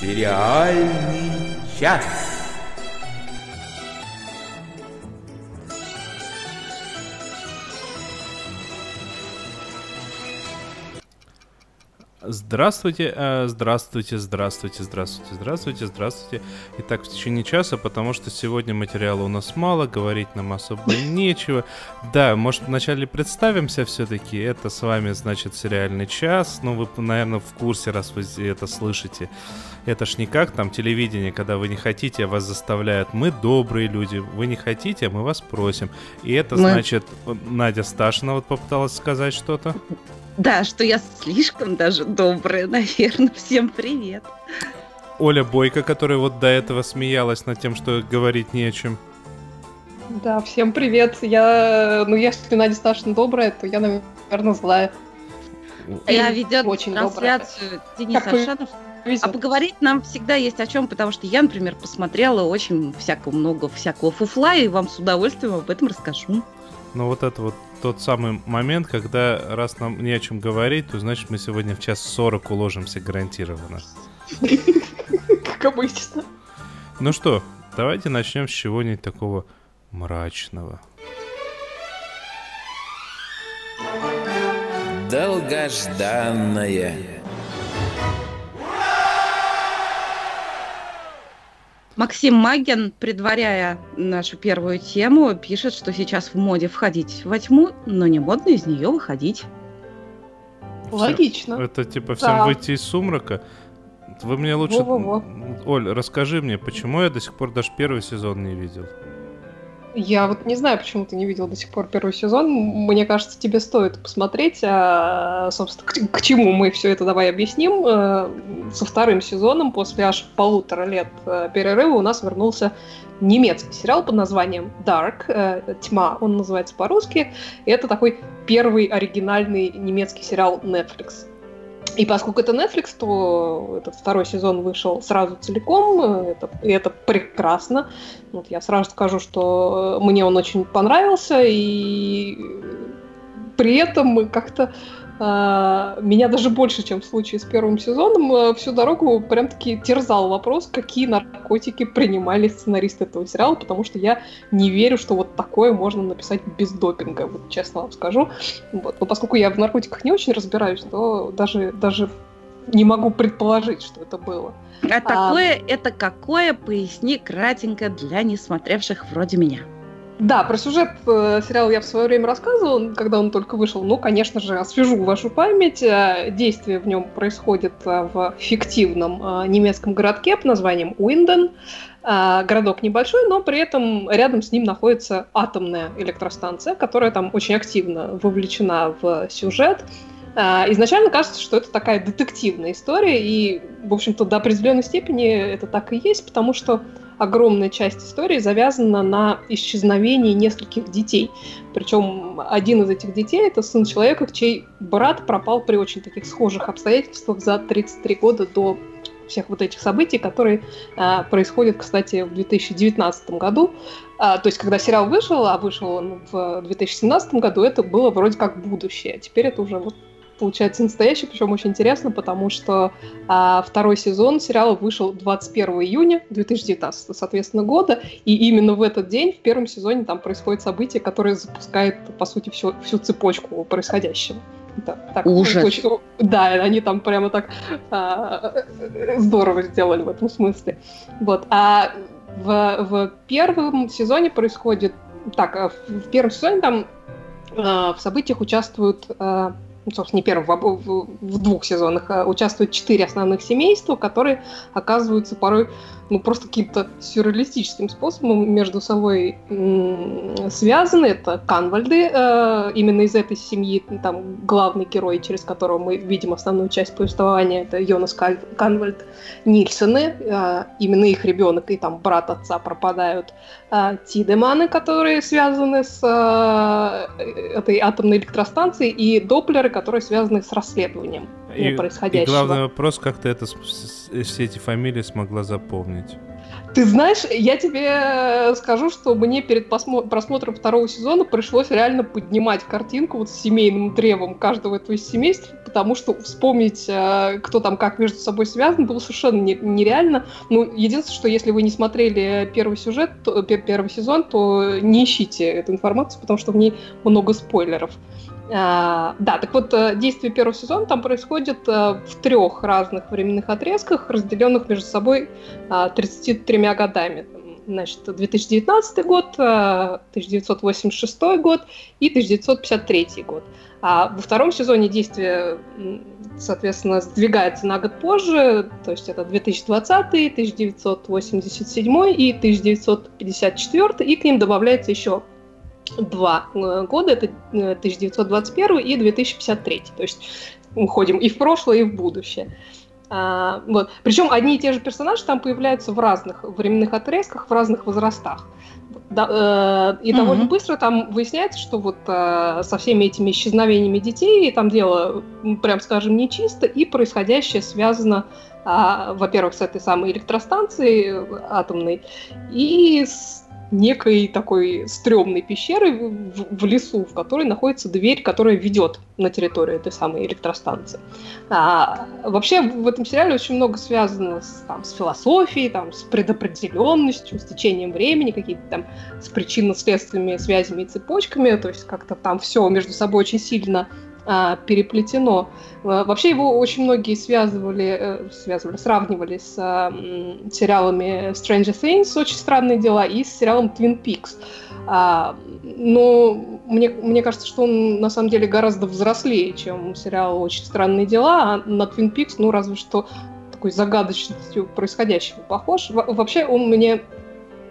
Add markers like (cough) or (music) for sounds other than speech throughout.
Сериальный час. Здравствуйте, э, здравствуйте, здравствуйте, здравствуйте, здравствуйте, здравствуйте. Итак, в течение часа, потому что сегодня материала у нас мало, говорить нам особо нечего. Да, может, вначале представимся все-таки. Это с вами, значит, сериальный час. Ну, вы, наверное, в курсе, раз вы это слышите. Это ж не как там телевидение, когда вы не хотите, а вас заставляют. Мы добрые люди. Вы не хотите, а мы вас просим. И это Мы- значит, Надя Сташина вот попыталась сказать что-то. Да, что я слишком даже добрая, (laughs) наверное. Всем привет. Оля Бойко, которая вот до этого смеялась над тем, что говорить не о чем. Да, всем привет. Я, ну, если Надя Сташина добрая, то я, наверное, злая. Я Или ведет очень трансляцию Денис Как Аршанов. Везет. А поговорить нам всегда есть о чем, потому что я, например, посмотрела очень всякого много всякого фуфла, и вам с удовольствием об этом расскажу. Но вот это вот тот самый момент, когда раз нам не о чем говорить, то значит мы сегодня в час 40 уложимся гарантированно. Как обычно. Ну что, давайте начнем с чего-нибудь такого мрачного. Долгожданное. Максим Магин, предваряя нашу первую тему, пишет, что сейчас в моде входить во тьму, но не модно из нее выходить. Логично. Это типа всем Да. выйти из сумрака. Вы мне лучше... Во-во-во. Оль, расскажи мне, почему я до сих пор даже первый сезон не видел? Я вот не знаю, почему ты не видел до сих пор первый сезон. Мне кажется, тебе стоит посмотреть. А, собственно, к, к чему мы все это давай объясним. Э, Со вторым сезоном, после аж полутора лет э, перерыва, у нас вернулся немецкий сериал под названием Dark, э, Тьма, он называется по-русски. Это такой первый оригинальный немецкий сериал Netflix. И поскольку это Netflix, то этот второй сезон вышел сразу целиком, э, это, и это прекрасно. Вот я сразу скажу, что э, мне он очень понравился, и при этом как-то э, меня даже больше, чем в случае с первым сезоном, э, всю дорогу прям-таки терзал вопрос, какие наркотики принимали сценаристы этого сериала, потому что я не верю, что вот такое можно написать без допинга, вот честно вам скажу. Вот. Но поскольку я в наркотиках не очень разбираюсь, то даже, даже не могу предположить, что это было. А такое это какое, поясни кратенько для несмотревших вроде меня. Да, про сюжет э, сериала я в свое время рассказывала, когда он только вышел. Ну, конечно же, освежу вашу память. Э, Действие в нем происходит э, в фиктивном э, немецком городке под названием Уинден. Э, Городок небольшой, но при этом рядом с ним находится атомная электростанция, которая там очень активно вовлечена в сюжет. Э, Изначально кажется, что это такая детективная история, и, в общем-то, до определенной степени это так и есть, потому что огромная часть истории завязана на исчезновении нескольких детей. Причем один из этих детей это сын человека, чей брат пропал при очень таких схожих обстоятельствах за 33 года до всех вот этих событий, которые а, происходят, кстати, в 2019 году. А, то есть, когда сериал вышел, а вышел он в 2017 году, это было вроде как будущее. А теперь это уже вот получается настоящее, причем очень интересно, потому что а, второй сезон сериала вышел 21 июня 2019, соответственно, года, и именно в этот день, в первом сезоне, там происходит событие, которое запускает, по сути, всю, всю цепочку происходящего. Да, так, Ужас. очень- да, они там прямо так а, здорово сделали в этом смысле. Вот. А в, в первом сезоне происходит... Так, а в, в первом сезоне там а, в событиях участвуют... а, собственно, не об- в- в двух сезонах а, участвуют четыре основных семейства, которые оказываются порой ну, просто каким-то сюрреалистическим способом между собой связаны. Это Канвальды, э, именно из этой семьи, там главный герой, через которого мы видим основную часть повествования, это Йонас Канвальд Нильсены, э, именно их ребенок и там брат отца пропадают. Э, Тидеманы, которые связаны с э, этой атомной электростанцией, и Доплеры, которые связаны с расследованием И, и происходящего. главный вопрос, как ты это, все эти фамилии смогла запомнить? Ты знаешь, я тебе скажу, что мне перед просмотром второго сезона пришлось реально поднимать картинку вот с семейным древом каждого этого из семейств, потому что вспомнить, э, кто там как между собой связан, было совершенно нереально. Ну, единственное, что если вы не смотрели первый сюжет, то, первый сезон, то не ищите эту информацию, потому что в ней много спойлеров. А, да, так вот, э, действие первого сезона там происходит э, в трех разных временных отрезках, разделенных между собой 33 а, годами. Значит, 2019 год, 1986 э, год и 1953 год. А во втором сезоне действие, соответственно, сдвигается на год позже, то есть это 2020, 1987 и 1954, и к ним добавляется еще два э, года, это 1921 э, и 2053. То есть мы ходим и в прошлое, и в будущее. А, вот. Причем одни и те же персонажи там появляются в разных временных отрезках, в разных возрастах. Да, э, и mm-hmm. довольно быстро там выясняется, что вот э, со всеми этими исчезновениями детей там дело, прям скажем, нечисто, и происходящее связано, э, во-первых, с этой самой электростанцией атомной, и с некой такой стрёмной пещеры в, в лесу, в которой находится дверь, которая ведет на территорию этой самой электростанции. А, вообще в этом сериале очень много связано с, там, с философией, там, с предопределенностью, с течением времени, какие-то там с причинно-следственными связями и цепочками, то есть как-то там все между собой очень сильно а, переплетено. А, вообще его очень многие связывали, э, связывали, сравнивали с а, сериалами Stranger Things, очень странные дела, и с сериалом Twin Peaks. А, но мне, мне кажется, что он на самом деле гораздо взрослее, чем сериал «Очень странные дела», а на Twin Peaks, ну, разве что такой загадочностью происходящего похож. Во вообще он мне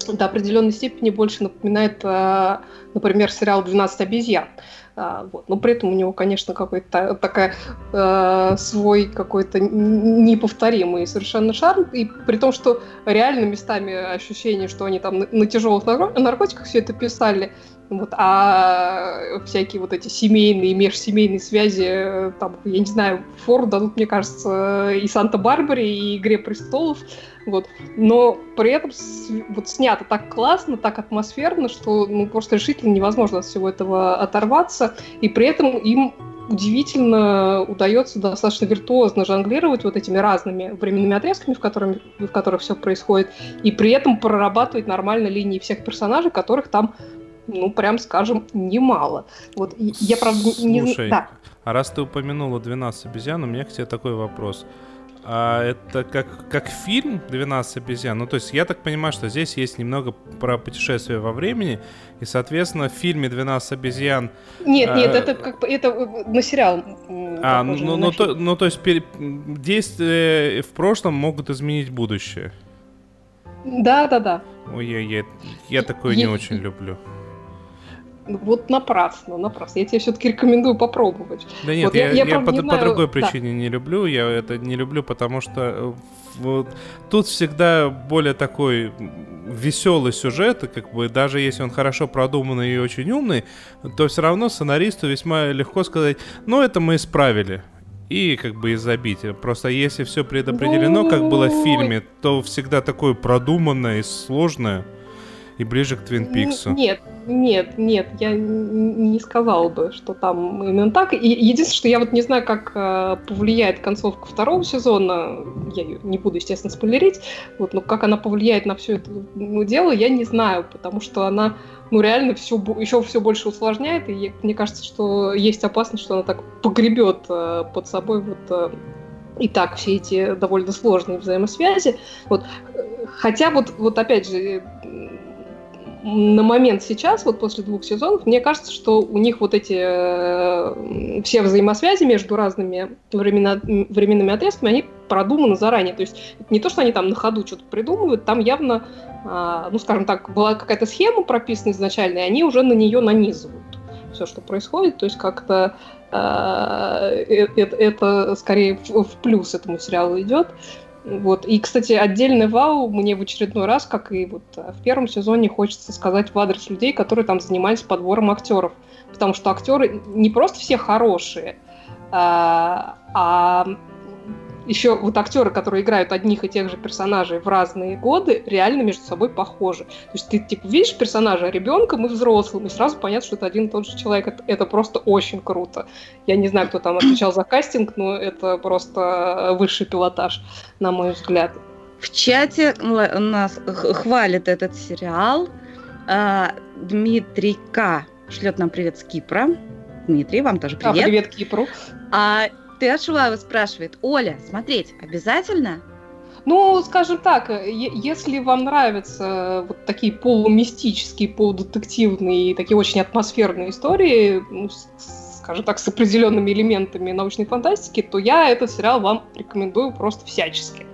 до определенной степени больше напоминает, например, сериал «12 обезьян». А, вот. Но при этом у него, конечно, какой-то такая э, свой какой-то неповторимый совершенно шарм. И при том, что реально местами ощущение, что они там на, на тяжелых наркотиках все это писали, вот, а всякие вот эти семейные, межсемейные связи, э, там, я не знаю, фору дадут, мне кажется, и Санта-Барбаре, и Игре престолов. Вот. Но при этом вот снято так классно, так атмосферно, что ну, просто решительно невозможно от всего этого оторваться. И при этом им удивительно удается достаточно виртуозно жонглировать вот этими разными временными отрезками, в, которых, в которых все происходит, и при этом прорабатывать нормально линии всех персонажей, которых там ну, прям скажем, немало. Вот я, правда, не... Слушай, да. а раз ты упомянула 12 обезьян, у меня к тебе такой вопрос. А это как, как фильм «12 обезьян». Ну, то есть я так понимаю, что здесь есть немного про путешествие во времени, и, соответственно, в фильме «12 обезьян...» Нет, а, нет, это как это э, на сериал. А, ну, ну, ну, то, ну, то есть пере... действия в прошлом могут изменить будущее. Да, да, да. Ой, я, я, я такое не очень люблю. Вот напрасно, напрасно. Я тебе все-таки рекомендую попробовать. Да нет, вот я, я, я, по, по знаю... другой причине да. не люблю. Я это не люблю, потому что э, вот, тут всегда более такой веселый сюжет, как бы даже если он хорошо продуманный и очень умный, то все равно сценаристу весьма легко сказать, ну это мы исправили и как бы и забить. Просто если все предопределено, как было в фильме, то всегда такое продуманное и сложное и ближе к Твин Пиксу. Нет, нет, нет, я не сказала бы, что там именно так. И единственное, что я вот не знаю, как э, повлияет концовка второго сезона, я ее не буду, естественно, спойлерить, вот, но как она повлияет на все это ну, дело, я не знаю, потому что она, ну, реально все, еще все больше усложняет, и мне кажется, что есть опасность, что она так погребет э, под собой вот э, и так все эти довольно сложные взаимосвязи. Вот. Хотя вот, вот опять же, на момент сейчас, вот после двух сезонов, мне кажется, что у них вот эти э, все взаимосвязи между разными времена, временными отрезками, они продуманы заранее. То есть не то, что они там на ходу что-то придумывают, там явно, э, ну, скажем так, была какая-то схема прописана изначально, и они уже на нее нанизывают все, что происходит. То есть как-то э, э, это, это скорее в, в плюс этому сериалу идет. Вот. И, кстати, отдельный вау мне в очередной раз, как и вот э, в первом сезоне, хочется сказать в адрес людей, которые там занимались подбором актеров. Потому что актеры не просто все хорошие, а, а еще вот актеры, которые играют одних и тех же персонажей в разные годы, реально между собой похожи. То есть ты типа видишь персонажа ребенком и взрослым, и сразу понятно, что это один и тот же человек. Это, это просто очень круто. Я не знаю, кто там отвечал за кастинг, но это просто высший пилотаж, на мой взгляд. В чате нас хвалит этот сериал. А, Дмитрий К. шлет нам привет с Кипра. Дмитрий, вам тоже привет. А, привет Кипру. А Тешулава спрашивает, Оля, смотреть обязательно? Ну, скажем так, если вам нравятся вот такие полумистические, полудетективные, такие очень атмосферные истории, ну, скажем так, с определенными элементами научной фантастики, то я этот сериал вам рекомендую просто всячески.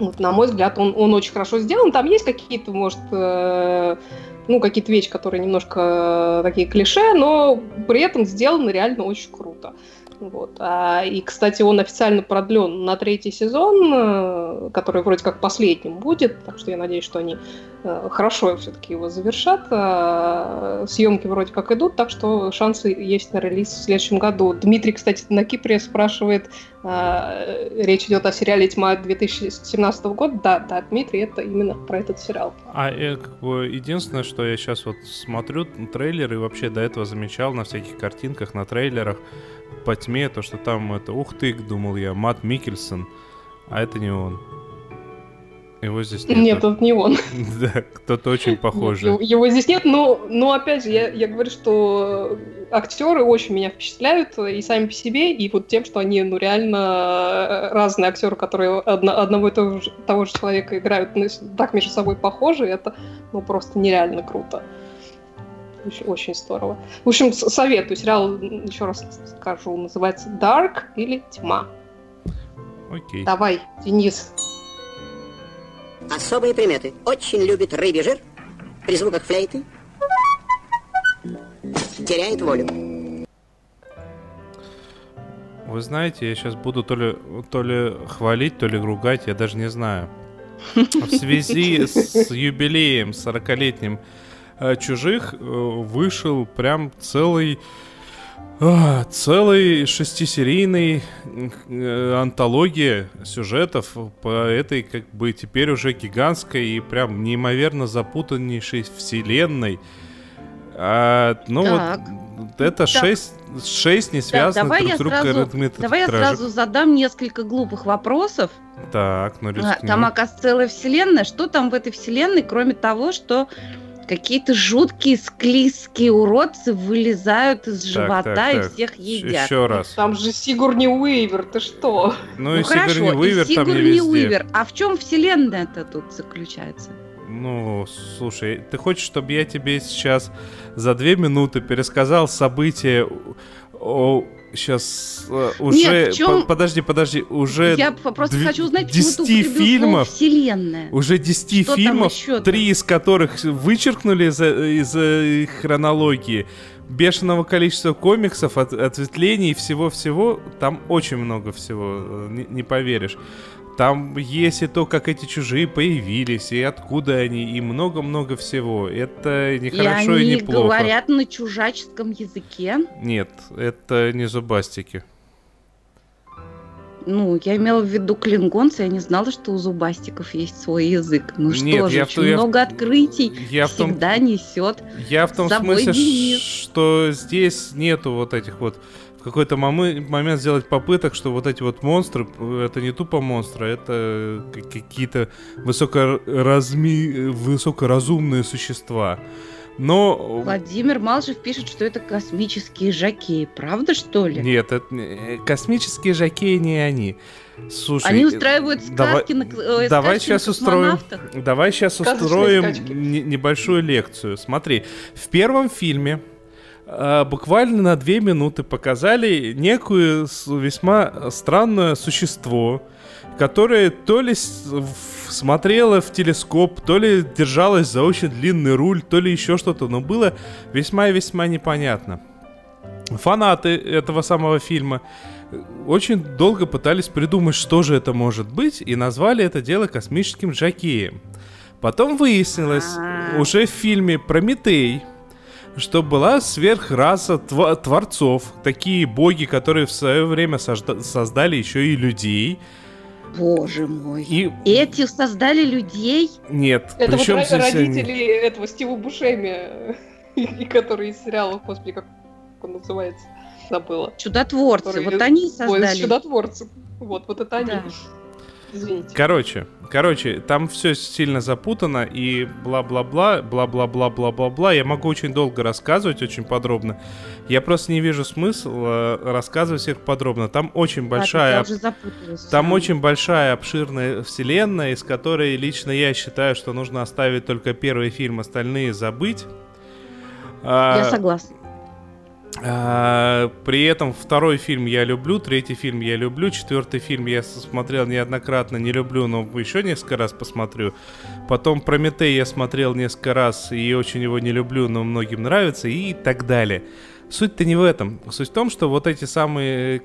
Вот, на мой взгляд, он, он очень хорошо сделан. Там есть какие-то, может, э, ну, какие-то вещи, которые немножко такие клише, но при этом сделаны реально очень круто. Вот. А, и, кстати, он официально продлен на третий сезон, э, который вроде как последним будет, так что я надеюсь, что они э, хорошо все-таки его завершат. А, съемки вроде как идут, так что шансы есть на релиз в следующем году. Дмитрий, кстати, на Кипре спрашивает, а, речь идет о сериале «Тьма» 2017 года. Да, да, Дмитрий, это именно про этот сериал. А э, единственное, что я сейчас вот смотрю трейлер и вообще до этого замечал на всяких картинках, на трейлерах, по тьме, то, что там это, ух ты, думал я, Мат Микельсон, а это не он. Его здесь нет. Нет, это не он. (laughs) Да, кто-то очень похожий. Нет, его здесь нет, но, но опять же, я, я говорю, что актеры очень меня впечатляют и сами по себе, и вот тем, что они, ну, реально разные актеры, которые одно, одного и того же, того же человека играют ну, так между собой похожи, это, ну, просто нереально круто. Очень, очень здорово. В общем, советую. Сериал, еще раз скажу, называется Dark или Тьма. Окей. Давай, Денис. Особые приметы. Очень любит рыбий жир. При звуках флейты. Теряет волю. Вы знаете, я сейчас буду то ли, то ли хвалить, то ли ругать, я даже не знаю. (laughs) В связи с юбилеем 40-летним Э, чужих э, вышел прям целый а, целый шестисерийный э, антология сюжетов по этой как бы теперь уже гигантской и прям неимоверно запутаннейшей вселенной. А, ну так. вот это да. шесть, шесть не связанных да, друг с другом Давай я сразу задам несколько глупых вопросов. Так, ну рискни. Там, оказывается, целая вселенная. Что там в этой вселенной, кроме того, что Какие-то жуткие склизкие уродцы вылезают из так, живота так, и так. всех едят. Еще раз. Там же Сигурни Уивер, ты что? Ну, ну и хорошо, Сигурни Уивер и там не везде. Уивер. А в чем вселенная-то тут заключается? Ну, слушай, ты хочешь, чтобы я тебе сейчас за две минуты пересказал события о, сейчас uh, уже... Нет, чем... по подожди, подожди, уже... Я просто хочу узнать, 10 фильмов, вселенная. Уже 10 Что фильмов, три из которых вычеркнули из, из их хронологии. Бешеного количества комиксов, от, ответвлений и всего-всего. Там очень много всего, э, не, не поверишь. Там есть и то, как эти чужие появились, и откуда они, и много-много всего. Это не хорошо и, и не плохо. они говорят на чужаческом языке? Нет, это не зубастики. Ну, я имела в виду клингонцы, я не знала, что у зубастиков есть свой язык. Ну что Нет, же, я очень в, много я, открытий я всегда в том, несет. Я в том смысле, Денис. что здесь нету вот этих вот какой-то момент сделать попыток, что вот эти вот монстры, это не тупо монстры, это какие-то высокоразми... высокоразумные существа. Но... Владимир Малжев пишет, что это космические жакеи. Правда, что ли? Нет, это... Э, космические жакеи не они. Слушай, они устраивают сказки давай, на э, давай сейчас устроим, давай сейчас устроим небольшую лекцию. Смотри, в первом фильме а, буквально на две минуты показали некую весьма странное существо, которое то ли смотрело в телескоп, то ли держалось за очень длинный руль, то ли еще что-то, но было весьма и весьма непонятно. Фанаты этого самого фильма очень долго пытались придумать, что же это может быть, и назвали это дело космическим Джакеем. Потом выяснилось, а. уже в фильме «Прометей», что была сверхраса тв- творцов, такие боги, которые в свое время сожда- создали еще и людей. Боже мой. И Эти создали людей? нет, Это причем вот здесь они? родители этого Стива Бушеми, (laughs) и который из сериала, господи, как он называется, забыла. Чудотворцы. Которые- Вот они и Ой, создали. чудотворцы. Вот, вот это они. Да. Извините. Короче, короче, там все сильно запутано и бла-бла-бла, бла-бла-бла-бла-бла-бла. Я могу очень долго рассказывать, очень подробно. Я просто не вижу смысла рассказывать всех подробно. Там очень большая запуталась. Там очень большая, обширная вселенная, из которой лично я считаю, что нужно оставить только первый фильм, остальные забыть. А, Я согласна. А, при этом второй фильм я люблю, третий фильм я люблю, четвертый фильм я смотрел неоднократно, не люблю, но еще несколько раз посмотрю. Потом Прометей я смотрел несколько раз и очень его не люблю, но многим нравится и так далее. Суть-то не в этом. Суть в том, что вот эти самые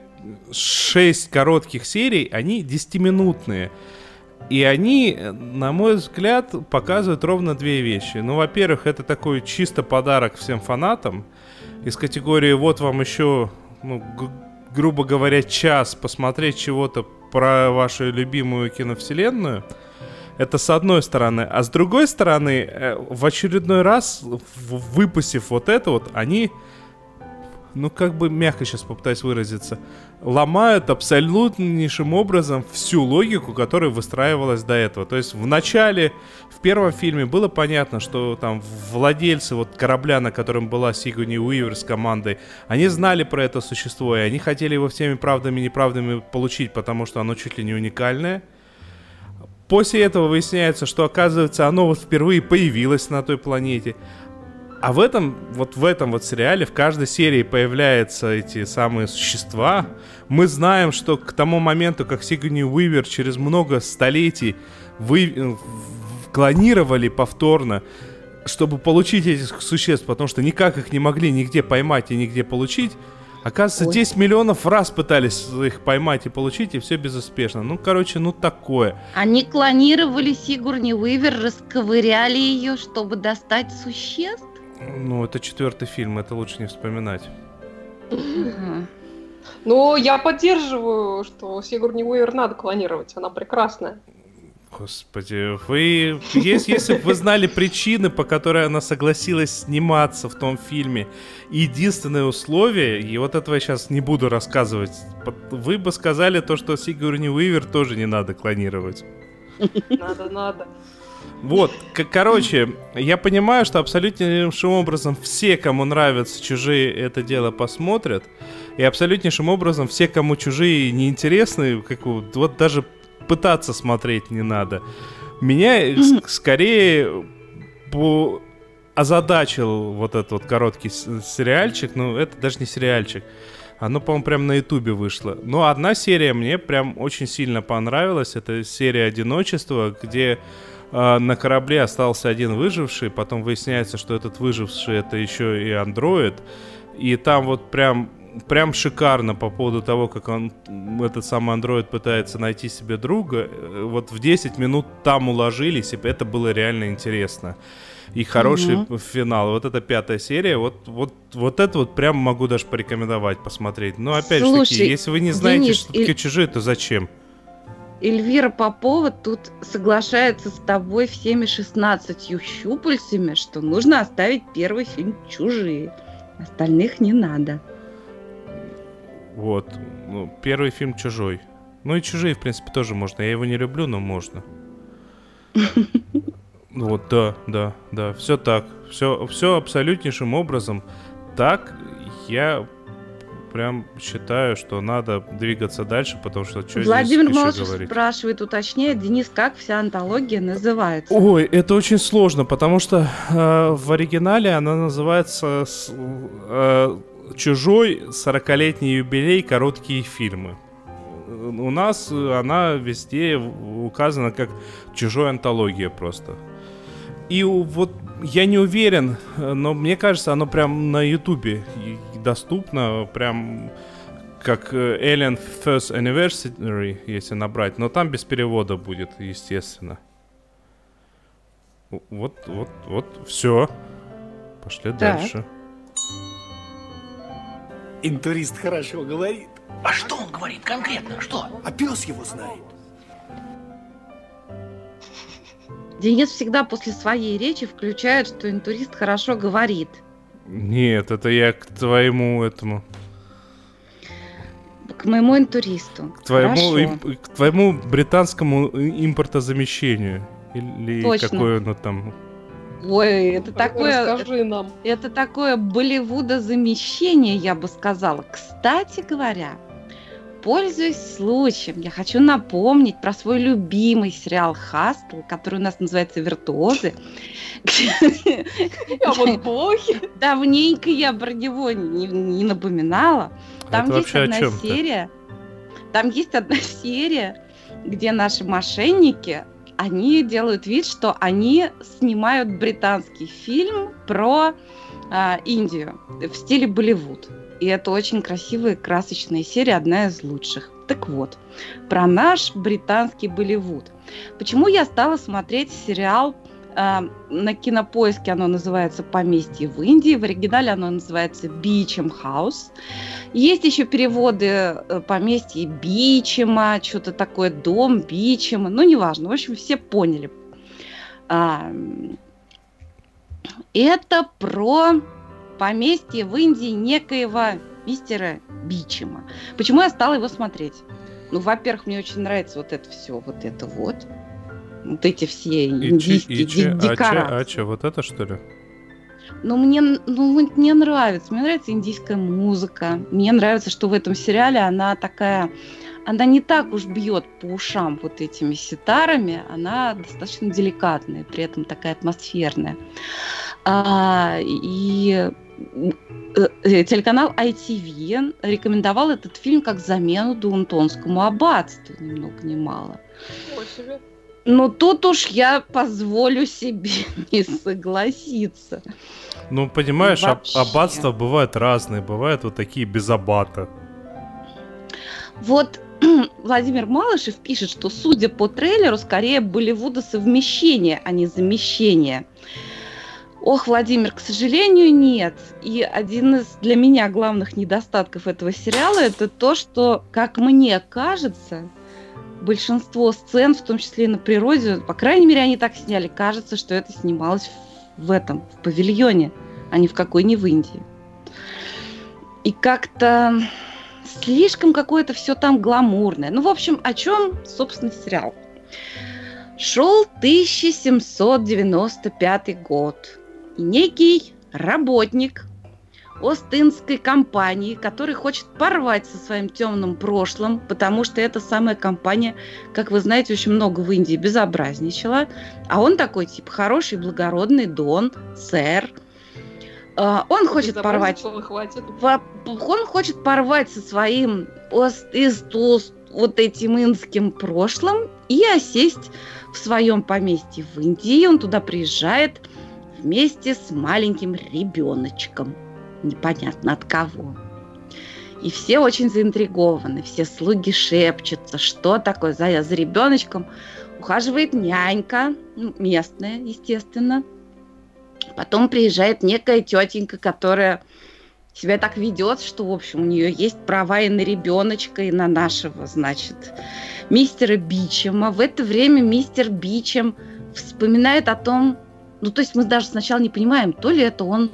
шесть коротких серий, они 10-минутные. И они, на мой взгляд, показывают ровно две вещи. Ну, во-первых, это такой чисто подарок всем фанатам. Из категории «Вот вам еще, ну, грубо говоря, час посмотреть чего-то про вашу любимую киновселенную». Это с одной стороны. А с другой стороны, э, в очередной раз, выпустив вот это вот, они ну как бы мягко сейчас попытаюсь выразиться, ломают абсолютнейшим образом всю логику, которая выстраивалась до этого. То есть в начале, в первом фильме было понятно, что там владельцы вот корабля, на котором была Сигуни Уивер с командой, они знали про это существо, и они хотели его всеми правдами и неправдами получить, потому что оно чуть ли не уникальное. После этого выясняется, что оказывается оно вот впервые появилось на той планете. А в этом, вот в этом вот сериале, в каждой серии появляются эти самые существа. Мы знаем, что к тому моменту, как Сигурни Уивер через много столетий вы, э, клонировали повторно, чтобы получить этих существ, потому что никак их не могли нигде поймать и нигде получить, оказывается, Ой. 10 миллионов раз пытались их поймать и получить, и все безуспешно. Ну, короче, ну такое. Они клонировали Сигурни Уивер, расковыряли ее, чтобы достать существ? Ну, это четвертый фильм, это лучше не вспоминать. Ну, я поддерживаю, что Сигурни Уивер надо клонировать, она прекрасная. Господи, вы... Если, если бы вы знали причины, по которой она согласилась сниматься в том фильме, и единственное условие, и вот этого я сейчас не буду рассказывать, вы бы сказали то, что Сигурни Уивер тоже не надо клонировать. Надо, надо. Вот, короче, я понимаю, что абсолютнейшим образом все, кому нравятся чужие, это дело посмотрят. И абсолютнейшим образом все, кому чужие неинтересны, как вот, даже пытаться смотреть не надо. Меня скорее по- озадачил вот этот вот короткий сериальчик. Ну, это даже не сериальчик. Оно, по-моему, прям на Ютубе вышло. Но одна серия мне прям очень сильно понравилась. Это серия «Одиночество», где на корабле остался один выживший. Потом выясняется, что этот выживший это еще и андроид. И там вот прям прям шикарно по поводу того, как он, этот самый андроид пытается найти себе друга. Э, Вот в 10 минут там уложились, и это было реально интересно. И хороший Мгм. финал. Вот эта пятая серия, вот, вот, вот это вот прям могу даже порекомендовать посмотреть. Но опять же Слушай, таки, если вы не знаете, Денис, что такое и- чужие, то зачем? Эльвира Попова тут соглашается с тобой всеми 16 щупальцами, что нужно оставить первый фильм «Чужие». Остальных не надо. Вот. Ну, первый фильм «Чужой». Ну и «Чужие», в принципе, тоже можно. Я его не люблю, но можно. Вот, да, да, да. Все так. Все, все абсолютнейшим образом так. Я прям считаю, что надо двигаться дальше, потому что что Владимир здесь еще Малышев говорить? спрашивает, уточняет, Денис, как вся антология называется? Ой, это очень сложно, потому что э, в оригинале она называется с- э, «Чужой 40-летний юбилей. Короткие фильмы». У нас она везде указана как «Чужой антология» просто. И вот я не уверен, э, но мне кажется, оно прям на Ютубе доступно, прям как э, Alien First Anniversary, если набрать, но там без перевода будет, естественно. Вот, вот, вот, все. Пошли Так. дальше. Интурист хорошо говорит. А что он говорит конкретно? Что? А пес его знает. Денис всегда после своей речи включает, что интурист хорошо говорит. Нет, это я к твоему этому... К моему интуристу. К твоему, им- к твоему британскому импортозамещению. Или Точно. какое оно там... Ой, это такое, Расскажи нам. это такое Болливуда-замещение, я бы сказала. Кстати говоря, пользуясь случаем, я хочу напомнить про свой любимый сериал «Хастл», который у нас называется «Виртуозы». А вот блохи. Давненько я про него не, напоминала. Там это есть одна серия. Там есть одна (laughs) серия, где наши мошенники, они делают вид, что они снимают британский фильм про а, Индию в стиле Болливуд. И это очень красивая, красочная серия, одна из лучших. Так вот, про наш британский Болливуд. Почему я стала смотреть сериал а, на кинопоиске оно называется «Поместье в Индии», в оригинале оно называется «Бичем Хаус». Есть еще переводы э, «Поместье Бичема», что-то такое «Дом Бичема», ну, неважно, в общем, все поняли. А, Это про поместье в Индии некоего мистера Бичема. Почему я стала его смотреть? Ну, во-первых, мне очень нравится вот это все, вот это вот. Вот эти все индийские а че- декорации. А че, вот это что ли? Ну, мне, ну, мне нравится. Мне нравится индийская музыка. Мне нравится, что в этом сериале она такая... Она не так уж бьет по ушам вот этими ситарами. Она достаточно деликатная, при этом такая атмосферная. А, и телеканал ITV рекомендовал этот фильм как замену Даунтонскому аббатству, ни много ни мало. Но тут уж я позволю себе (laughs) не согласиться. Ну, понимаешь, Вообще. аббатства бывают разные. Бывают вот такие без аббата. Вот (clears throat) Владимир Малышев пишет, что, судя по трейлеру, скорее Болливуда совмещение, а не замещение. Ох, Владимир, к сожалению, нет. И один из для меня главных недостатков этого сериала это то, что, как мне кажется, большинство сцен, в том числе и на природе, по крайней мере, они так сняли, кажется, что это снималось в, этом, в павильоне, а не в какой не в Индии. И как-то слишком какое-то все там гламурное. Ну, в общем, о чем, собственно, сериал? Шел 1795 год. Некий работник Остинской компании, который хочет порвать со своим темным прошлым, потому что эта самая компания, как вы знаете, очень много в Индии безобразничала. А он такой, типа, хороший, благородный Дон, сэр. А, Он хочет порвать хватит. он хочет порвать со своим ост из туст вот этим инским прошлым и осесть в своем поместье в Индии. Он туда приезжает вместе с маленьким ребеночком. Непонятно от кого. И все очень заинтригованы, все слуги шепчутся, что такое за, за ребеночком. Ухаживает нянька, ну, местная, естественно. Потом приезжает некая тетенька, которая себя так ведет, что, в общем, у нее есть права и на ребеночка, и на нашего, значит, мистера Бичема. В это время мистер Бичем вспоминает о том, ну, то есть мы даже сначала не понимаем, то ли это он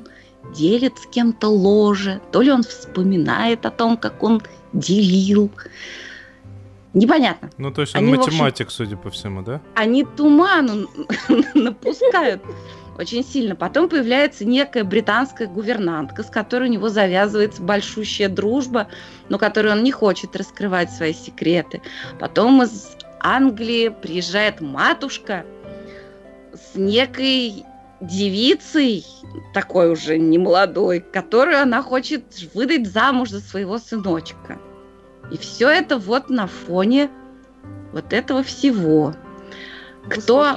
делит с кем-то ложе, то ли он вспоминает о том, как он делил. Непонятно. Ну, то есть он Они, в общем- математик, судя по всему, да? Они туману (laughs) напускают очень сильно. Потом появляется некая британская гувернантка, с которой у него завязывается большущая дружба, но которой он не хочет раскрывать свои секреты. Потом из Англии приезжает матушка с некой девицей, такой уже немолодой, которую она хочет выдать замуж за своего сыночка. И все это вот на фоне вот этого всего. Кто,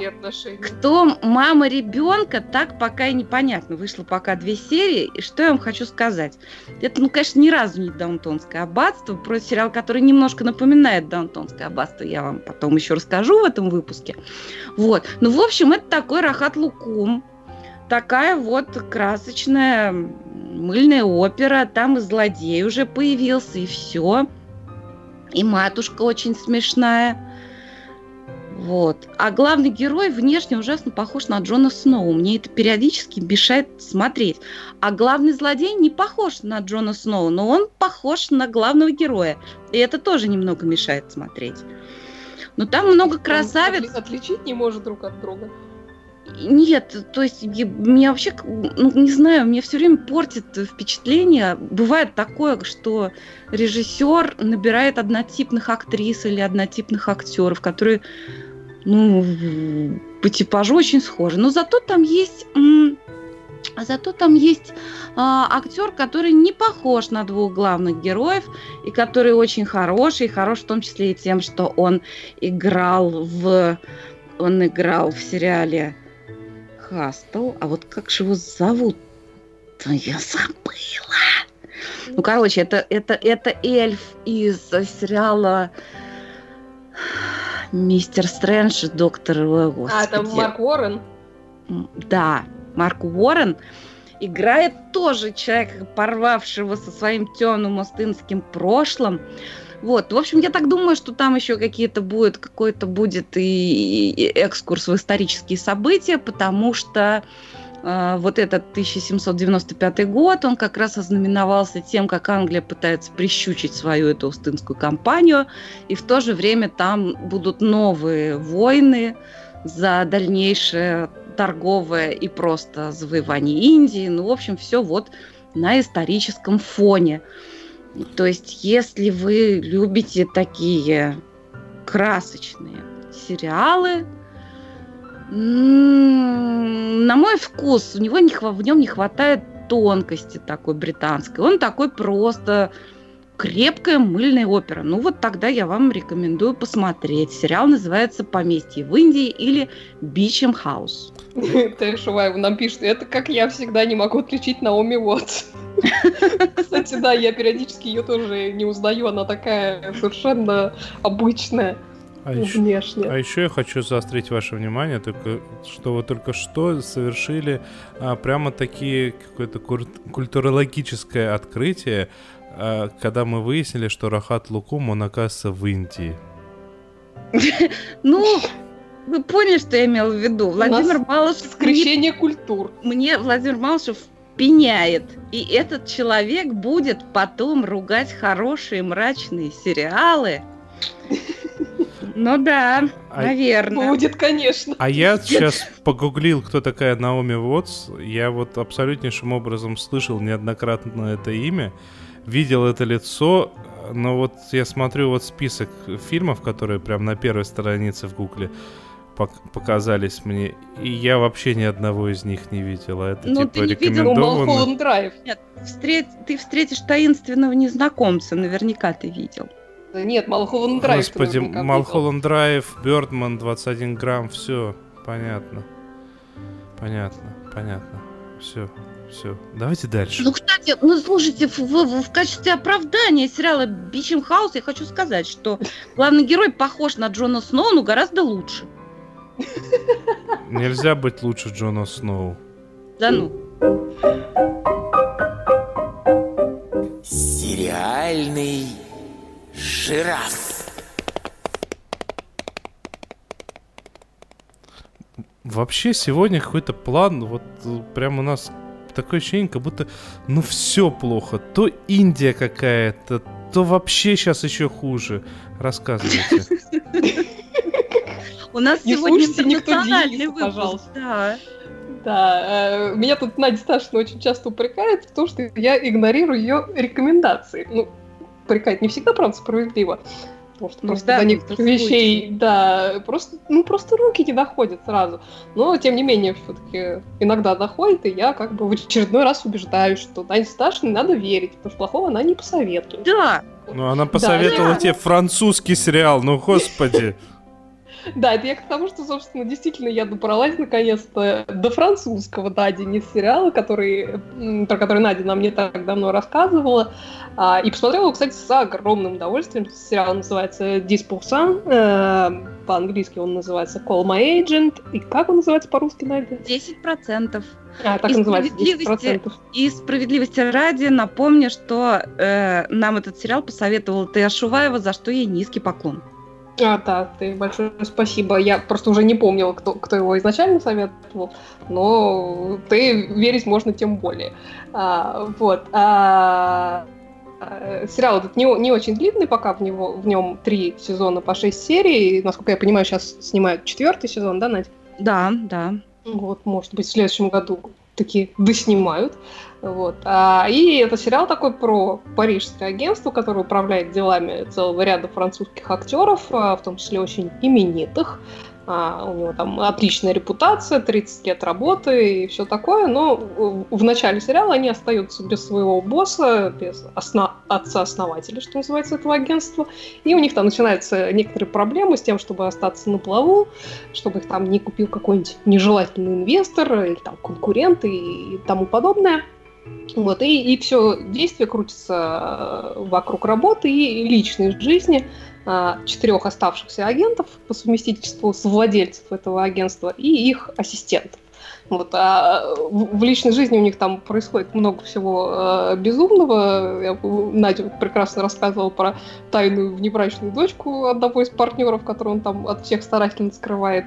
кто мама ребенка, так пока и непонятно. Вышло пока две серии. И что я вам хочу сказать? Это, ну, конечно, ни разу не Даунтонское аббатство. Про сериал, который немножко напоминает Даунтонское аббатство, я вам потом еще расскажу в этом выпуске. Вот. Ну, в общем, это такой Рахат Лукум. Такая вот красочная мыльная опера, там и злодей уже появился, и все. И матушка очень смешная. Вот. А главный герой внешне ужасно похож на Джона Сноу. Мне это периодически мешает смотреть. А главный злодей не похож на Джона Сноу, но он похож на главного героя. И это тоже немного мешает смотреть. Но там много красавиц. Он отличить не может друг от друга. Нет, то есть меня вообще, ну, не знаю, мне все время портит впечатление. Бывает такое, что режиссер набирает однотипных актрис или однотипных актеров, которые, ну, по типажу очень схожи. Но зато там есть зато там есть а, актер, который не похож на двух главных героев, и который очень хороший, и хорош в том числе и тем, что он играл в он играл в сериале Хастл, а вот как же его зовут? -то? Я забыла. Ну, короче, это, это, это эльф из сериала Мистер Стрэндж, доктор... Господи. А, там Марк Уоррен? Да, Марк Уоррен играет тоже человека, порвавшего со своим темным остынским прошлым. Вот, в общем, я так думаю, что там еще какие-то будет, какой-то будет и, и экскурс в исторические события, потому что э, вот этот 1795 год, он как раз ознаменовался тем, как Англия пытается прищучить свою эту Устынскую кампанию, и в то же время там будут новые войны за дальнейшее торговое и просто завоевание Индии. Ну, в общем, все вот на историческом фоне. То есть, если вы любите такие красочные сериалы, на мой вкус, у него не, в нем не хватает тонкости такой британской. Он такой просто крепкая мыльная опера. Ну вот тогда я вам рекомендую посмотреть. Сериал называется «Поместье в Индии» или «Бичем Хаус». (laughs) Ты Шуваева нам пишет, это как я всегда не могу отличить Наоми Уотс. (laughs) Кстати, да, я периодически ее тоже не узнаю, она такая совершенно обычная. А еще, а еще я хочу заострить ваше внимание, только, что вы только что совершили а, прямо такие какое-то культурологическое открытие, а, когда мы выяснили, что Рахат Лукум, он оказывается в Индии. Ну, вы поняли, что я имел в виду? Владимир Малышев... Скрещение культур. Мне Владимир Малышев пеняет. И этот человек будет потом ругать хорошие мрачные сериалы. Ну да, а наверное. Будет, конечно. А я сейчас погуглил, кто такая Наоми Уотс. Я вот абсолютнейшим образом слышал неоднократно это имя, видел это лицо, но вот я смотрю вот список фильмов, которые прям на первой странице в гугле показались мне, и я вообще ни одного из них не видела. Это ну, типа ты не видел Малхолланд Драйв. Нет, встреч... ты встретишь таинственного незнакомца, наверняка ты видел. Нет, Малхолланд Драйв. Господи, Малхолланд Драйв, Бёрдман, 21 грамм, все, понятно. Понятно, понятно. Все, все. Давайте дальше. Ну, кстати, ну слушайте, в, в, в качестве оправдания сериала Бичем Хаус я хочу сказать, что главный герой похож на Джона Сноу, но гораздо лучше. Нельзя быть лучше Джона Сноу. Да ну. Сериальный жираф. Вообще сегодня какой-то план, вот прям у нас такое ощущение, как будто ну все плохо. То Индия какая-то, то вообще сейчас еще хуже. Рассказывайте. У нас сегодня интернациональный выпуск. Пожалуйста. Да. Да, э, меня тут Надя Сташина очень часто упрекает в том, что я игнорирую ее рекомендации. Ну, упрекает не всегда, правда, справедливо. Потому что ну, просто да, до некоторых вещей, да, просто, ну, просто руки не доходят сразу. Но, тем не менее, все-таки иногда доходит, и я как бы в очередной раз убеждаюсь, что Надя Сташиной надо верить, потому что плохого она не посоветует. Да. Ну, она посоветовала да, тебе французский сериал, ну, господи. (laughs) Да, это я к тому, что, собственно, действительно я добралась наконец-то до французского Дади, не сериала, который, про который Надя нам не так давно рассказывала. А, и посмотрела его, кстати, с огромным удовольствием. Сериал называется «10%». Э, по-английски он называется «Call My Agent». И как он называется по-русски, Надя? 10%. А, так и, называется, справедливости, 10%. и справедливости ради напомню, что э, нам этот сериал посоветовала Тея Шуваева, за что ей низкий поклон. А, да, ты большое спасибо. Я просто уже не помнила, кто, кто его изначально советовал, но ты верить можно тем более. А, вот. А, а, сериал этот не, не очень длинный, пока в, него, в нем три сезона по шесть серий. И, насколько я понимаю, сейчас снимают четвертый сезон, да, Надя? Да, да. Вот, может быть, в следующем году такие доснимают. Вот. А, и это сериал такой про парижское агентство, которое управляет делами целого ряда французских актеров, а, в том числе очень именитых. А, у него там отличная репутация, 30 лет работы и все такое, но в начале сериала они остаются без своего босса, без осно- отца-основателя, что называется, этого агентства, и у них там начинаются некоторые проблемы с тем, чтобы остаться на плаву, чтобы их там не купил какой-нибудь нежелательный инвестор или там конкурент и, и тому подобное. Вот, и, и все действие крутится э, вокруг работы и личной жизни а, четырех оставшихся агентов по совместительству с владельцев этого агентства и их ассистентов. Вот, а в личной жизни у них там происходит много всего э, безумного. Я, Надя прекрасно рассказывала про тайную внебрачную дочку одного из партнеров, которую он там от всех старательно скрывает.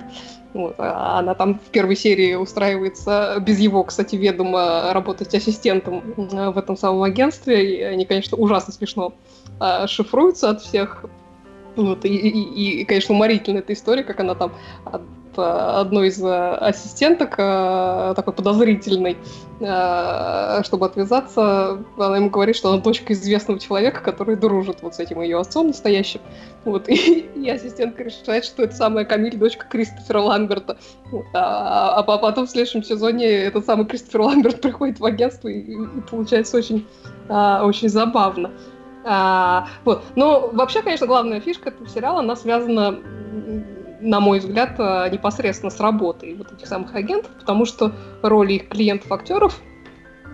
Вот, а она там в первой серии устраивается без его, кстати, ведома работать ассистентом в этом самом агентстве. И они, конечно, ужасно смешно э, шифруются от всех вот, и, и, и, конечно, уморительная эта история, как она там от одной из э, ассистенток, э, такой подозрительной, э, чтобы отвязаться, она ему говорит, что она дочка известного человека, который дружит вот с этим ее отцом настоящим. Вот, (laughs) и, и ассистентка решает, что это самая Камиль, дочка Кристофера Ламберта. Вот, а, а потом в следующем сезоне этот самый Кристофер Ламберт (laughs) приходит в агентство, и, и получается очень, очень забавно. А, вот. Но вообще, конечно, главная фишка этого сериала, она связана, на мой взгляд, э, непосредственно с работой вот этих самых агентов, потому что роли их клиентов-актеров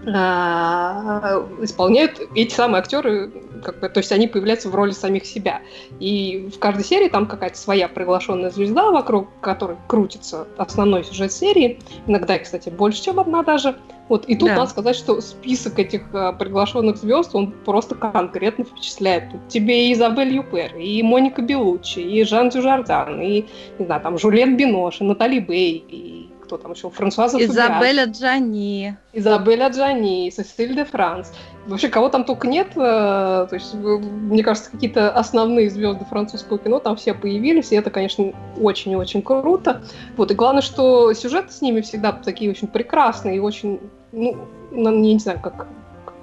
исполняют эти самые актеры, как бы, то есть они появляются в роли самих себя. И в каждой серии там какая-то своя приглашенная звезда, вокруг которой крутится основной сюжет серии. Иногда, кстати, больше, чем одна даже. Вот, и тут да. надо сказать, что список этих а, приглашенных звезд, он просто конкретно впечатляет. Тут тебе и Изабель Юпер, и Моника Белуччи, и Жан Дюжардан, и, не знаю, там, Жюлет Бинош, и Натали Бей, и кто там еще, Франсуаза Изабеля Джани. Изабеля Джани, Сесиль де Франс. Вообще, кого там только нет, э, то есть, мне кажется, какие-то основные звезды французского кино там все появились, и это, конечно, очень и очень круто. Вот, и главное, что сюжеты с ними всегда такие очень прекрасные и очень, ну, я не знаю, как,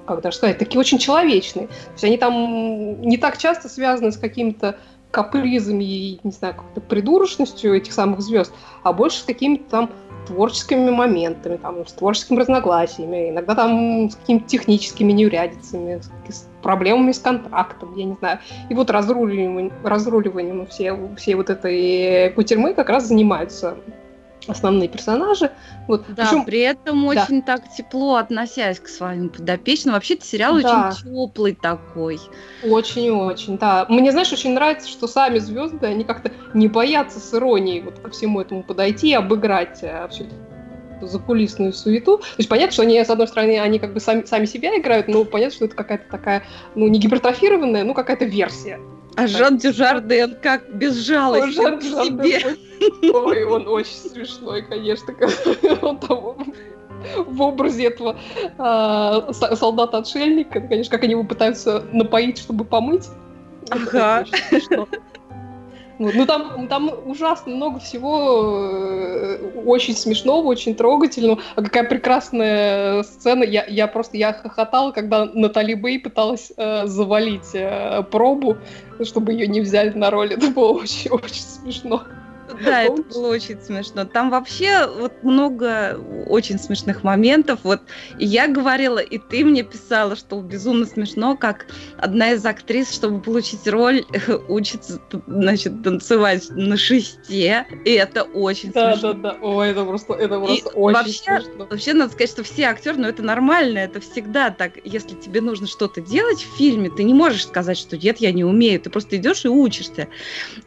как даже сказать, такие очень человечные. То есть они там не так часто связаны с какими-то капризами и, не знаю, какой-то придурочностью этих самых звезд, а больше с какими-то там творческими моментами, там, с творческими разногласиями, иногда там с какими-то техническими неурядицами, с проблемами с контрактом, я не знаю. И вот разруливанием, разруливанием все, все вот этой кутерьмы как раз занимаются основные персонажи. Вот. Да, Причем... при этом да. очень так тепло относясь к своим подопечным. Вообще-то сериал да. очень теплый такой. Очень-очень, да. Мне, знаешь, очень нравится, что сами звезды, они как-то не боятся с иронией вот ко всему этому подойти и обыграть а, всю эту закулисную суету. То есть понятно, что они, с одной стороны, они как бы сами, сами себя играют, но понятно, что это какая-то такая, ну, не гипертрофированная, ну, какая-то версия. А Жан Дюжарден как безжалостен к себе. Ой, он очень смешной, конечно. (laughs) Он там в образе этого э, солдата-отшельника, конечно, как они его пытаются напоить, чтобы помыть. Ага. Вот. Ну там, там ужасно много всего э, очень смешного, очень трогательного. А какая прекрасная сцена. Я, я просто я хохотала, когда Натали Бэй пыталась э, завалить э, пробу, чтобы ее не взяли на роль. Это было очень-очень смешно. Да, это было очень смешно. Там вообще вот много очень смешных моментов. Вот я говорила, и ты мне писала, что безумно смешно, как одна из актрис, чтобы получить роль, (laughs) учится, значит, танцевать на шесте, и это очень да, смешно. Да, да, да. Ой, это просто, это просто И очень вообще, смешно. вообще надо сказать, что все актеры, ну это нормально, это всегда так. Если тебе нужно что-то делать в фильме, ты не можешь сказать, что нет, я не умею. Ты просто идешь и учишься.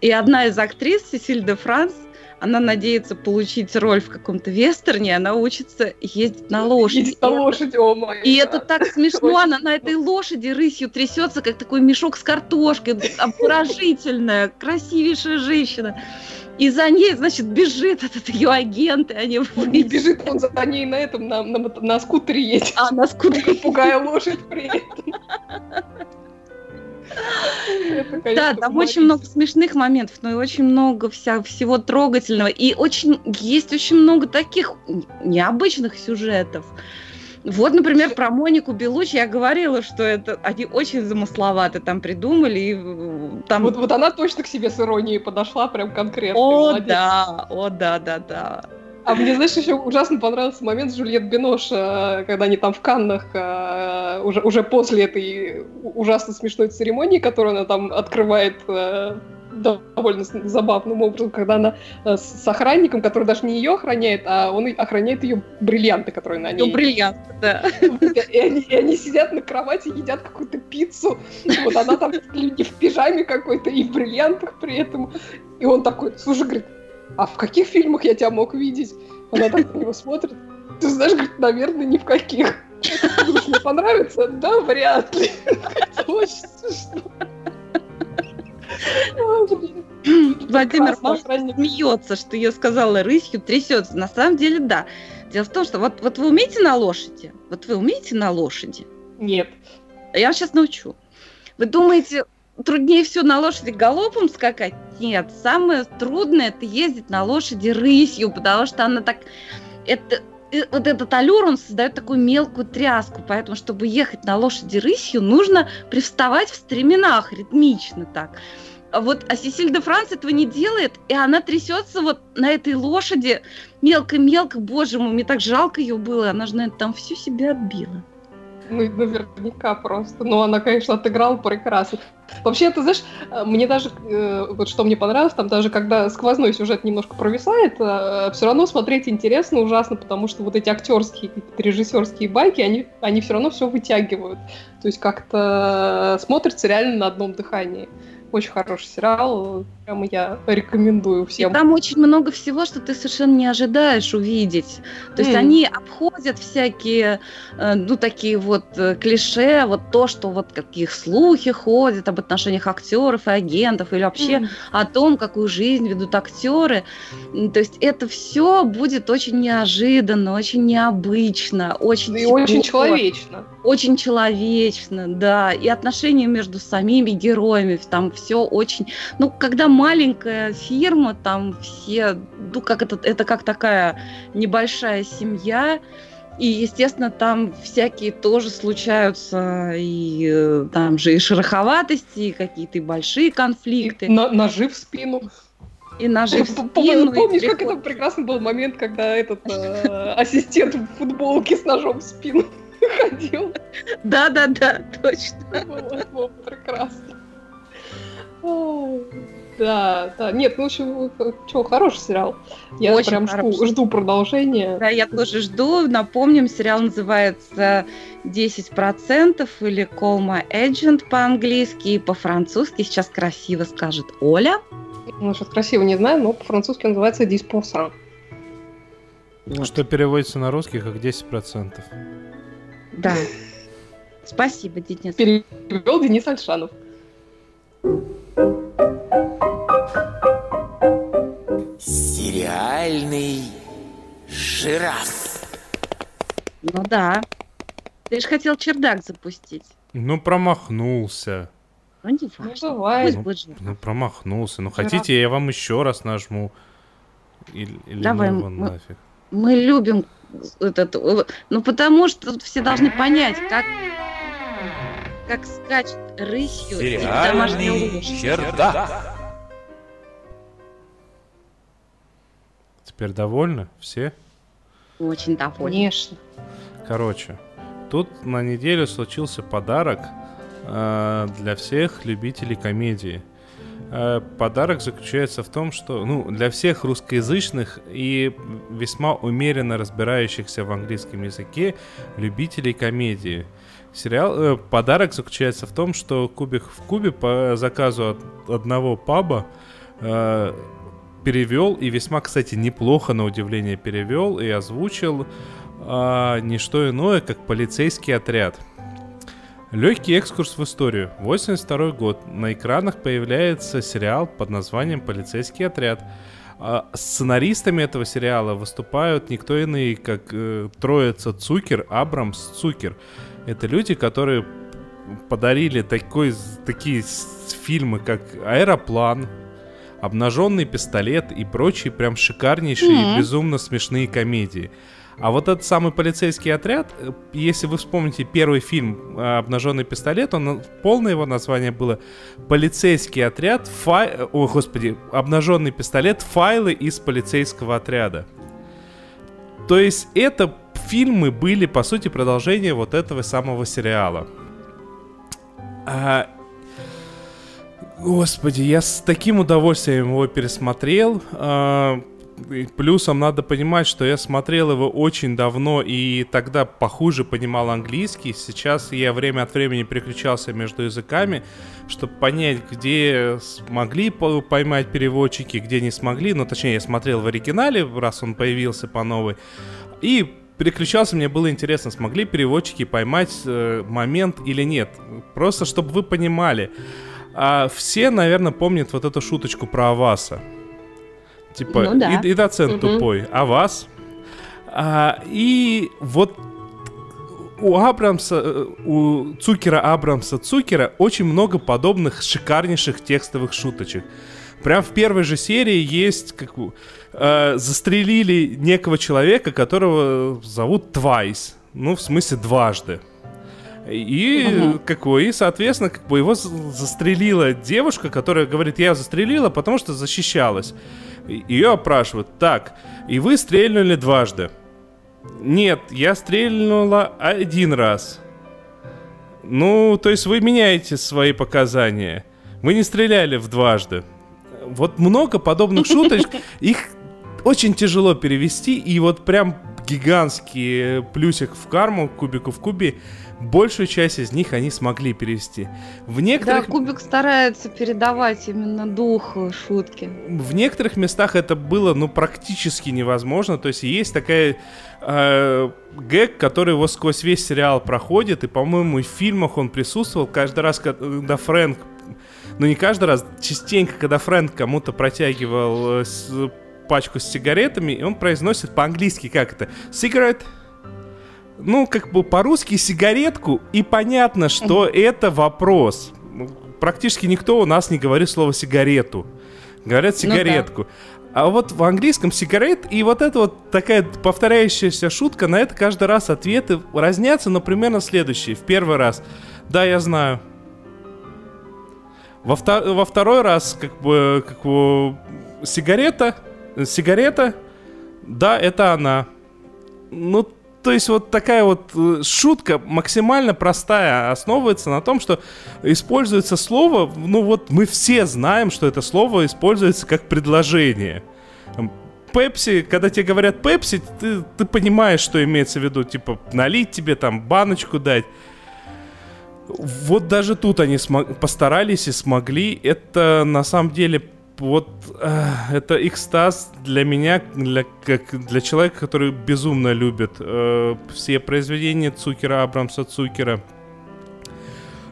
И одна из актрис, Сесиль де Франс, она надеется получить роль в каком-то вестерне, она учится ездить на лошади. Ездить на И лошади, о май И это так смешно, она на этой лошади рысью трясется, как такой мешок с картошкой, обворожительная, красивейшая женщина. И за ней, значит, бежит этот ее агент, и они выйдут. бежит, он за ней на этом, на, на, на скутере едет, А на скутере. пугая лошадь при этом. Да, там очень много смешных моментов, но и очень много вся, всего трогательного. И очень есть очень много таких необычных сюжетов. Вот, например, про Монику Белуч я говорила, что это они очень замысловато там придумали. И э, там... Вот, вот она точно к себе с иронией подошла, прям конкретно. О, молодец. да, о, да, да, да. А мне, знаешь, еще ужасно понравился момент с Жюльет Бинош, э, когда они там в Каннах, э, уже, уже после этой ужасно смешной церемонии, которую она там открывает э, довольно забавным образом, когда она с охранником, который даже не ее охраняет, а он охраняет ее бриллианты, которые на Ну, ней. бриллиант, да. И они, и они сидят на кровати, едят какую-то пиццу. Вот она там в пижаме какой-то и в бриллиантах при этом. И он такой, слушай, говорит, а в каких фильмах я тебя мог видеть? Она так на него смотрит. Ты знаешь, говорит, наверное, ни в каких. Думаешь, мне понравится? Да, вряд ли. Владимир смеется, что я сказала рысью, трясется. На самом деле, да. Дело в том, что вот, вот вы умеете на лошади? Вот вы умеете на лошади? Нет. Я вас сейчас научу. Вы думаете, труднее всего на лошади галопом скакать? Нет, самое трудное это ездить на лошади рысью, потому что она так... Это, э, вот этот аллюр, он создает такую мелкую тряску, поэтому, чтобы ехать на лошади рысью, нужно привставать в стременах ритмично так. Вот а Сесиль де Франс этого не делает, и она трясется вот на этой лошади мелко-мелко, боже мой, мне так жалко ее было, она же, наверное, там всю себя отбила. Ну, наверняка просто. Но она, конечно, отыграла прекрасно. Вообще, ты знаешь, э, мне даже, э, вот что мне понравилось, там даже когда сквозной сюжет немножко провисает, все равно смотреть интересно ужасно, потому что вот эти актерские, режиссерские байки, они, они все равно все вытягивают. То есть как-то смотрится реально на одном дыхании. Очень хороший сериал, прямо я рекомендую И всем. там очень много всего, что ты совершенно не ожидаешь увидеть. То есть М. они обходят всякие, э, ну, такие вот э, клише, вот то, что вот каких слухи ходят об отношениях актеров и агентов, или вообще М. о том, какую жизнь ведут актеры. То есть это все будет очень неожиданно, очень необычно, очень И очень тепло, человечно. очень человечно, да, и отношения между самими героями, там все очень, ну, когда маленькая фирма, там все, ну, как это, это как такая небольшая семья, и, естественно, там всякие тоже случаются, и э, там же и шероховатости, и какие-то и большие И конфликты, на- ножи в спину. и ножи в спину. и Помнишь, как это прекрасный был момент, когда этот э, ассистент в футболке с ножом в спину (laughs) ходил? Да-да-да, точно. Было, было прекрасно. Да, да. Нет, ну, в общем, что, хороший сериал. Я Очень прям жду, хороший. жду продолжения. Да, я тоже жду. Напомним, сериал называется 10% или Call My Agent по-английски и по-французски. Сейчас красиво скажет Оля. Ну, сейчас красиво не знаю, но по-французски он называется 10%. Что переводится на русский как 10%. Да. Спасибо, Денис. Перевел Денис Альшанов. Сериальный жираф. Ну да. Ты же хотел чердак запустить. Ну, промахнулся. Ну, не Ну, важно. бывает. Пусть будет жив. Ну, промахнулся. Ну, Жираф. хотите, я вам еще раз нажму. Или, или Давай, ну мы- нафиг. Мы любим этот... э, Ну, потому что все должны понять, как как скачет рысью Сериальный лошадь. чердак. Теперь довольны все? Очень довольна. Конечно. Короче, тут на неделю случился подарок э, для всех любителей комедии. Э, подарок заключается в том, что ну, для всех русскоязычных и весьма умеренно разбирающихся в английском языке любителей комедии. Сериал, э, подарок заключается в том, что Кубик в Кубе по заказу от одного паба э, перевел и весьма, кстати, неплохо на удивление перевел и озвучил э, не что иное, как полицейский отряд. Легкий экскурс в историю. 82 год. На экранах появляется сериал под названием «Полицейский отряд». А сценаристами этого сериала выступают никто иные, как э, троица Цукер, Абрамс, Цукер. Это люди, которые подарили такой, такие фильмы, как «Аэроплан», «Обнаженный пистолет» и прочие прям шикарнейшие и Мгм. безумно смешные комедии. А вот этот самый полицейский отряд, э, если вы вспомните первый фильм э, «Обнаженный пистолет», он, э, полное его название было «Полицейский отряд, фай... Ой, господи, «Обнаженный пистолет. Файлы из полицейского отряда». То есть это фильмы были, по сути, продолжение вот этого самого сериала. А, Господи, я с таким удовольствием его пересмотрел. А, Плюсом надо понимать, что я смотрел его очень давно и тогда похуже понимал английский. Сейчас я время от времени переключался между языками, чтобы понять, где смогли по- поймать переводчики, где не смогли. Ну, точнее, я смотрел в оригинале, раз он появился по новой. И переключался, мне было интересно, смогли переводчики поймать э, момент или нет. Просто чтобы вы понимали. А все, наверное, помнят вот эту шуточку про Аваса. Типа, Ну да. и, и доцент Мгм. тупой, а вас? А, и вот у Абрамса, э, у Цукера Абрамса Цукера очень много подобных шикарнейших текстовых шуточек. Прям в первой же серии есть, как э, застрелили некого человека, которого зовут Твайс. Ну, в смысле, дважды. И, Мгм. какой, и, соответственно, как бы его застрелила девушка, которая говорит, я застрелила, потому что защищалась. Ее опрашивают. Так, и вы стрельнули дважды. Нет, я стрельнула один раз. Ну, то есть вы меняете свои показания. Вы не стреляли в дважды. Вот много подобных шуточек. (laughs) Их очень тяжело перевести. И вот прям гигантский плюсик в карму, кубику в кубе, большую часть из них они смогли перевести. В Да, некоторых, Кубик старается передавать именно дух шутки. в некоторых местах это было, ну, практически невозможно. То есть есть такая э, гэг, который его сквозь весь сериал проходит, и, по-моему, и в фильмах он присутствовал. Каждый раз, когда Фрэнк, ну не каждый раз, частенько, когда Фрэнк кому-то протягивал э, с- пачку с сигаретами, и он произносит по-английски как это? Cigarette? Ну, как бы по-русски сигаретку, и понятно, что это вопрос. Ну, Практически никто у нас не говорит слово сигарету. Говорят Ну да. сигаретку. А вот в английском сигарет, и вот это вот такая повторяющаяся шутка, на это каждый раз ответы разнятся, но примерно следующие. В первый раз, да, я знаю. Во, вто- во второй раз, как бы, как бы, сигарета, сигарета, да, это она. Ну, то есть вот такая вот э, шутка максимально простая, основывается на том, что используется слово, ну вот мы все знаем, что это слово используется как предложение. Пепси, когда тебе говорят Пепси, ты, ты понимаешь, что имеется в виду, типа налить тебе там баночку дать. Вот даже тут они постарались и смогли. Это на самом деле вот э, это экстаз для меня, для, как для человека, который безумно любит э, все произведения Цукера, Абрамса Цукера.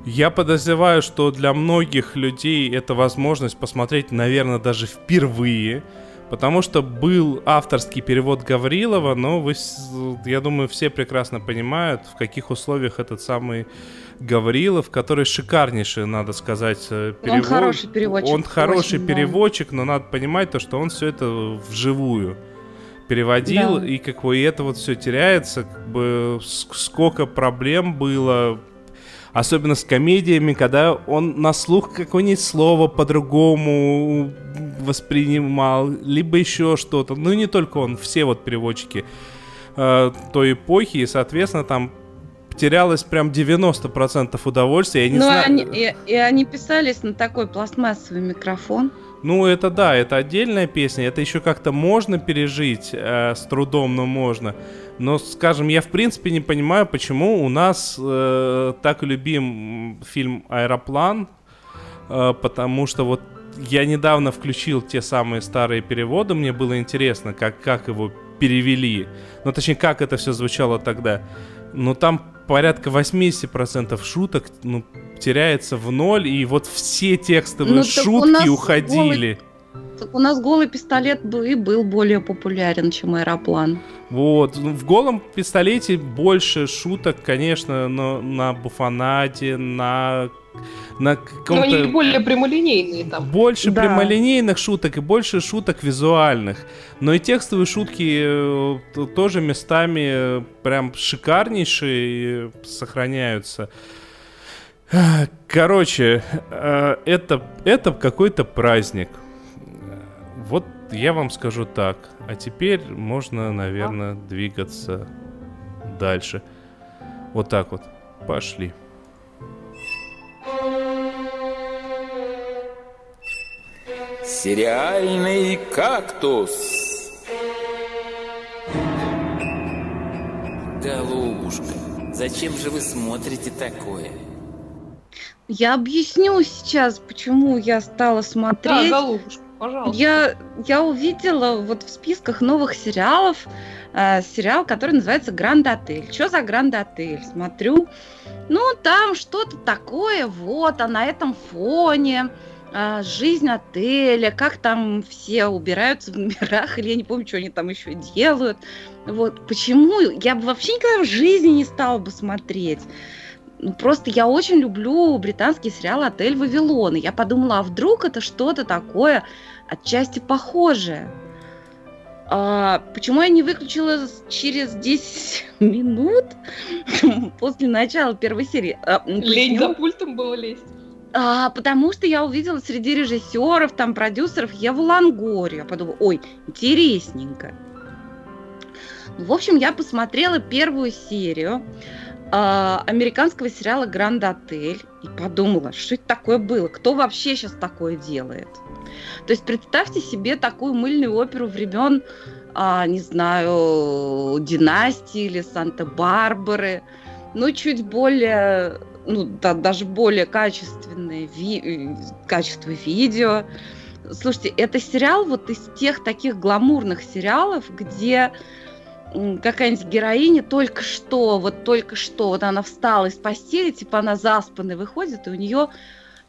Я подозреваю, что для многих людей это возможность посмотреть, наверное, даже впервые. Потому что был авторский перевод Гаврилова, но вы, я думаю, все прекрасно понимают, в каких условиях этот самый Гаврилов, который шикарнейший, надо сказать, э, перевод. хороший переводчик, Он хороший очень, да. переводчик, но надо понимать то, что он все это вживую переводил, Да. и как бы и это вот все теряется, как бы сколько проблем было, особенно с комедиями, когда он на слух какое-нибудь слово по-другому воспринимал, либо еще что-то. Ну, и не только он, все вот переводчики э, той эпохи, и, соответственно, там терялось прям 90% удовольствия. Я не Ну, знаю... они, и, и они писались на такой пластмассовый микрофон. Ну, это да, это отдельная песня, это еще как-то можно пережить, э, с трудом, но можно. Но, скажем, я в принципе не понимаю, почему у нас э, так любим фильм «Аэроплан», э, потому что вот я недавно включил те самые старые переводы, мне было интересно, как, как его перевели. Ну, точнее, как это все звучало тогда. Но там порядка 80% шуток ну, теряется в ноль, и вот все текстовые Ну, шутки уходили. Так у нас голый пистолет был и был более популярен, чем аэроплан. Вот. Ну, В голом пистолете больше шуток, конечно, но на буфанате, на, на Но они более прямолинейные там. Больше Да. прямолинейных шуток и больше шуток визуальных. Но и текстовые шутки э, тоже местами э, прям шикарнейшие сохраняются. Короче, э, это, это какой-то праздник. Я вам скажу так. А теперь можно, наверное, двигаться дальше. Вот так вот. Пошли. Сериальный кактус. Голубушка, зачем же вы смотрите такое? Я объясню сейчас, почему я стала Да, смотреть. голубушка, пожалуйста. Я, я увидела вот в списках новых сериалов э, сериал, который называется Гранд Отель. Что за Гранд Отель? Смотрю, ну там что-то такое, вот, а на этом фоне э, жизнь отеля, как там все убираются в номерах, (laughs) или я не помню, что они там еще делают. Вот, почему? Я бы вообще никогда в жизни не стала бы смотреть. Ну, просто я очень люблю британский сериал «Отель Вавилон». И я подумала, а вдруг это что-то такое отчасти похожее? А, почему я не выключила через 10 (laughs) минут (laughs) после начала первой серии? А, Лень за пультом было лезть. А, потому что я увидела среди режиссеров, там, продюсеров Еву Лангорию. Я подумала, ой, интересненько. В общем, я посмотрела первую серию американского сериала «Гранд Отель» и подумала, что это такое было, кто вообще сейчас такое делает. То есть представьте себе такую мыльную оперу времен, а, не знаю, династии или Санта-Барбары, но чуть более, ну, да, даже более качественное ви- э, качество видео. Слушайте, это сериал вот из тех таких гламурных сериалов, где какая-нибудь героиня только что, вот только что, вот она встала из постели, типа она заспанная выходит, и у нее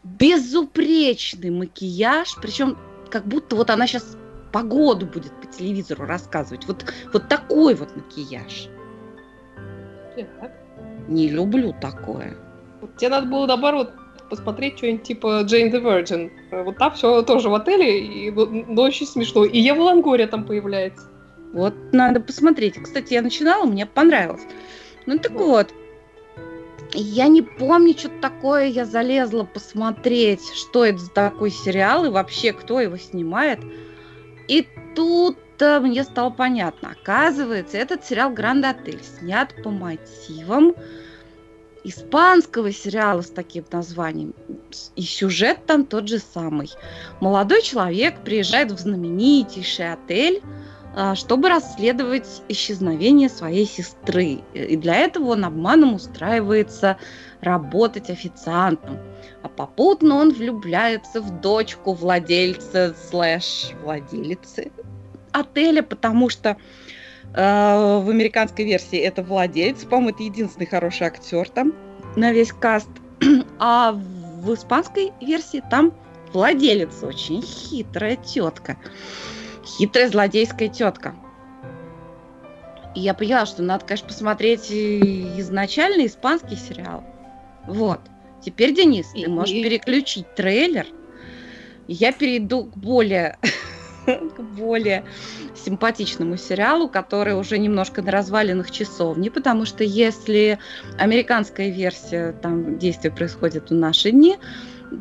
безупречный макияж, причем как будто вот она сейчас погоду будет по телевизору рассказывать. Вот, вот такой вот макияж. Так. Не люблю такое. Тебе надо было наоборот посмотреть что-нибудь типа Джейн the Virgin. Э, Вот там все тоже в отеле, и, ну, но очень смешно. И Ева Лангория там появляется. Вот надо посмотреть. Кстати, я начинала, мне понравилось. Ну так вот. Я не помню, что такое. Я залезла посмотреть, что это за такой сериал и вообще, кто его снимает. И тут э, мне стало понятно. Оказывается, этот сериал «Гранд Отель» снят по мотивам испанского сериала с таким названием. И сюжет там тот же самый. Молодой человек приезжает в знаменитейший отель, чтобы расследовать исчезновение своей сестры. И для этого он обманом устраивается работать официантом. А попутно он влюбляется в дочку владельца слэш владелицы отеля, потому что э, в американской версии это владелец, по-моему, это единственный хороший актер там на весь каст. (clears throat) А в испанской версии там владелец очень хитрая тетка. Хитрая злодейская тетка. И я поняла, что надо, конечно, посмотреть изначально испанский сериал. Вот. Теперь, Денис, ты можешь и- переключить трейлер. Я перейду к более, (laughs) к более симпатичному сериалу, который уже немножко на развалинах часовни, потому что если американская версия, там действие происходит в наши дни,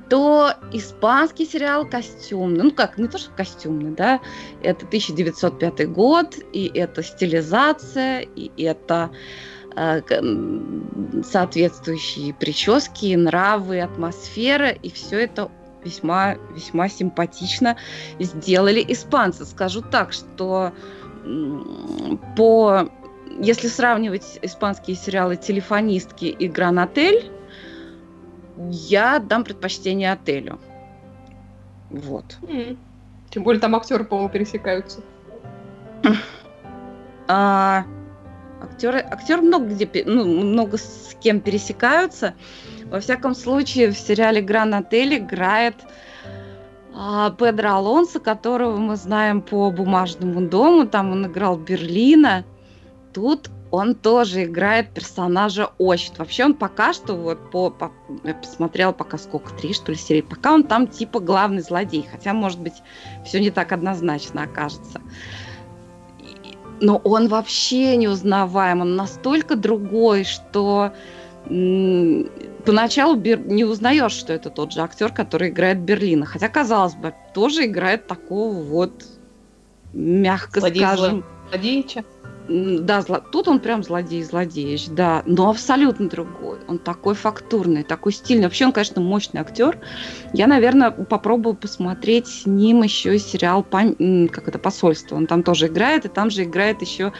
то испанский сериал костюмный, ну как, не то что костюмный, да, это 1905 год, и это стилизация, и это э, соответствующие прически, нравы, атмосфера, и все это весьма, весьма симпатично сделали испанцы. Скажу так, что по если сравнивать испанские сериалы «Телефонистки» и «Гранотель», я дам предпочтение отелю. Вот. Mm. Тем более там актеры, по-моему, пересекаются. А, актеры, актеры много где, ну, много с кем пересекаются. Во всяком случае, в сериале Гран Отель играет а, Педро Алонсо, которого мы знаем по бумажному дому. Там он играл Берлина. Тут он тоже играет персонажа очень. Вообще он пока что, вот по, по я посмотрела пока сколько, три что ли серии, пока он там типа главный злодей, хотя, может быть, все не так однозначно окажется. Но он вообще неузнаваем, он настолько другой, что поначалу не узнаешь, что это тот же актер, который играет Берлина. Хотя, казалось бы, тоже играет такого вот, мягко Злодей скажем... Злодеича? Да, зло... тут он прям злодей-злодеич, да, но абсолютно другой. Он такой фактурный, такой стильный. Вообще он, конечно, мощный актер. Я, наверное, попробую посмотреть с ним еще сериал как это посольство. Он там тоже играет, и там же играет еще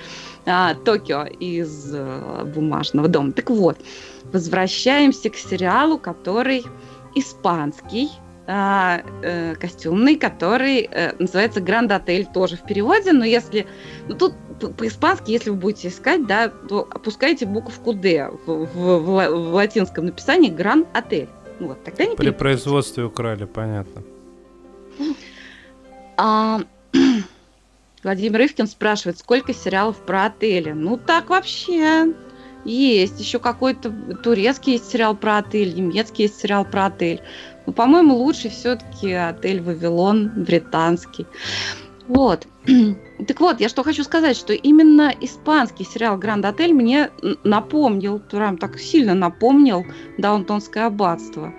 а, Токио из а, бумажного дома. Так вот, возвращаемся к сериалу, который испанский, а, э, костюмный, который э, называется Гранд Отель, тоже в переводе, но если... Ну, тут по-испански, если вы будете искать, да, то опускайте буковку D в, в, в, в латинском написании Гранд Отель. Вот, тогда не При производстве украли, понятно. А, (clears throat) Владимир Ивкин спрашивает, сколько сериалов про отели? Ну, так вообще есть. Еще какой-то турецкий есть сериал про отель, немецкий есть сериал про отель. Но, по-моему, лучше все-таки отель Вавилон британский. Вот. (clears throat) Так вот, я что хочу сказать, что именно испанский сериал «Гранд Отель» мне напомнил, прям так сильно напомнил «Даунтонское аббатство».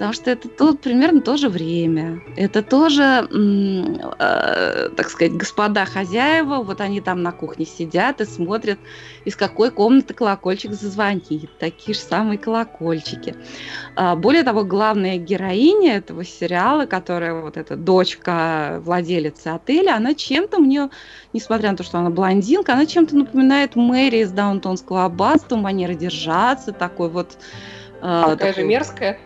Потому что это тут примерно то же время. Это тоже, э, так сказать, господа хозяева, вот они там на кухне сидят и смотрят, из какой комнаты колокольчик зазвонит. Такие же самые колокольчики. А, более того, главная героиня этого сериала, которая вот эта дочка владелицы отеля, она чем-то мне, несмотря на то, что она блондинка, она чем-то напоминает Мэри из Даунтонского аббатства, манера держаться, такой вот... Такая такой... же мерзкая.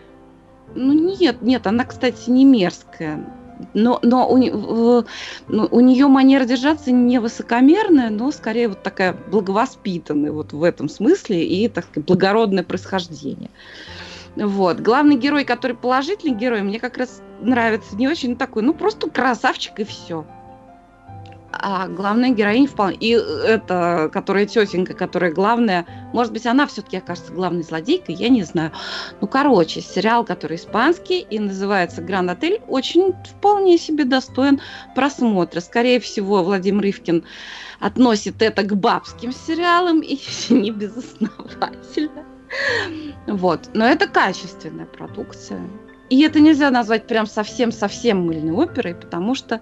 Ну нет, нет, она, кстати, не мерзкая. Но, но у, ну, у нее манера держаться не высокомерная, но скорее вот такая благовоспитанная вот в этом смысле и, так сказать, благородное происхождение. Вот. Главный герой, который положительный герой, мне как раз нравится не очень такой, ну просто красавчик и все а главная героиня вполне... И это, которая тетенька, которая главная... Может быть, она все-таки окажется главной злодейкой, я не знаю. Ну, короче, сериал, который испанский и называется «Гранд Отель», очень вполне себе достоин просмотра. Скорее всего, Владимир Ивкин относит это к бабским сериалам и (laughs) не безосновательно. Вот. Но это качественная продукция. И это нельзя назвать прям совсем-совсем мыльной оперой, потому что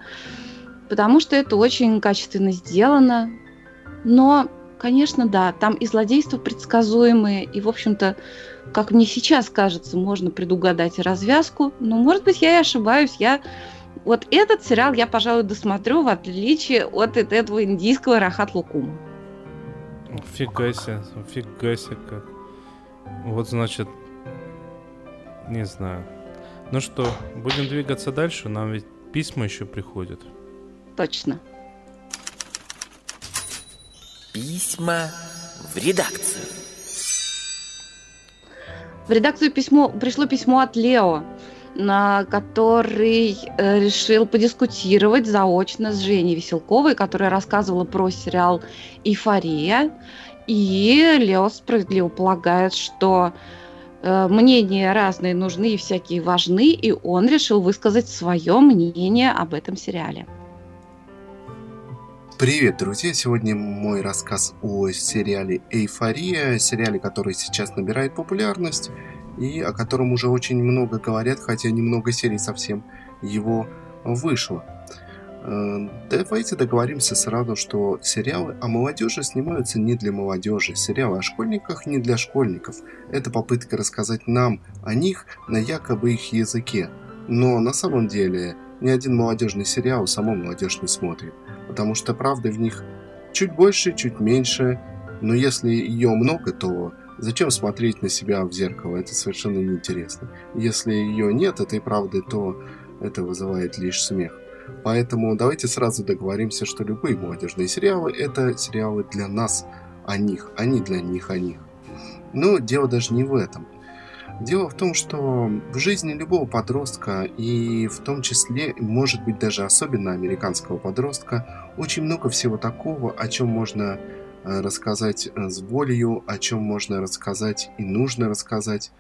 потому что это очень качественно сделано. Но, конечно, да, там и злодейства предсказуемые, и, в общем-то, как мне сейчас кажется, можно предугадать развязку. Но, может быть, я и ошибаюсь. Я вот этот сериал я, пожалуй, досмотрю, в отличие от этого индийского Рахат Лукума. Фига себе, фига себе как. Вот, значит, не знаю. Ну что, будем двигаться дальше? Нам ведь письма еще приходят. Точно. Письма в редакцию. В редакцию письмо, пришло письмо от Лео, на который э, решил подискутировать заочно с Женей Веселковой, которая рассказывала про сериал «Эйфория». И Лео справедливо полагает, что э, мнения разные нужны и всякие важны, и он решил высказать свое мнение об этом сериале. Привет, друзья! Сегодня мой рассказ о сериале «Эйфория», сериале, который сейчас набирает популярность. и о котором уже очень много говорят, хотя немного серий совсем его вышло. Э, давайте договоримся сразу, что сериалы о молодежи снимаются не для молодежи, сериалы о школьниках не для школьников. Это попытка рассказать нам о них на якобы их языке. Но на самом деле ни один молодежный сериал саму молодежь не смотрит, потому что правды в них чуть больше, чуть меньше, но если ее много, то зачем смотреть на себя в зеркало? Это совершенно неинтересно. Если ее нет, этой правды, то это вызывает лишь смех. Поэтому давайте сразу договоримся, что любые молодежные сериалы – это сериалы для нас о них, а не для них о них. Но дело даже не в этом. Дело в том, что в жизни любого подростка, и в том числе, может быть, даже особенно американского подростка, очень много всего такого, о чем можно э, рассказать э, с болью, о чем можно рассказать и нужно рассказать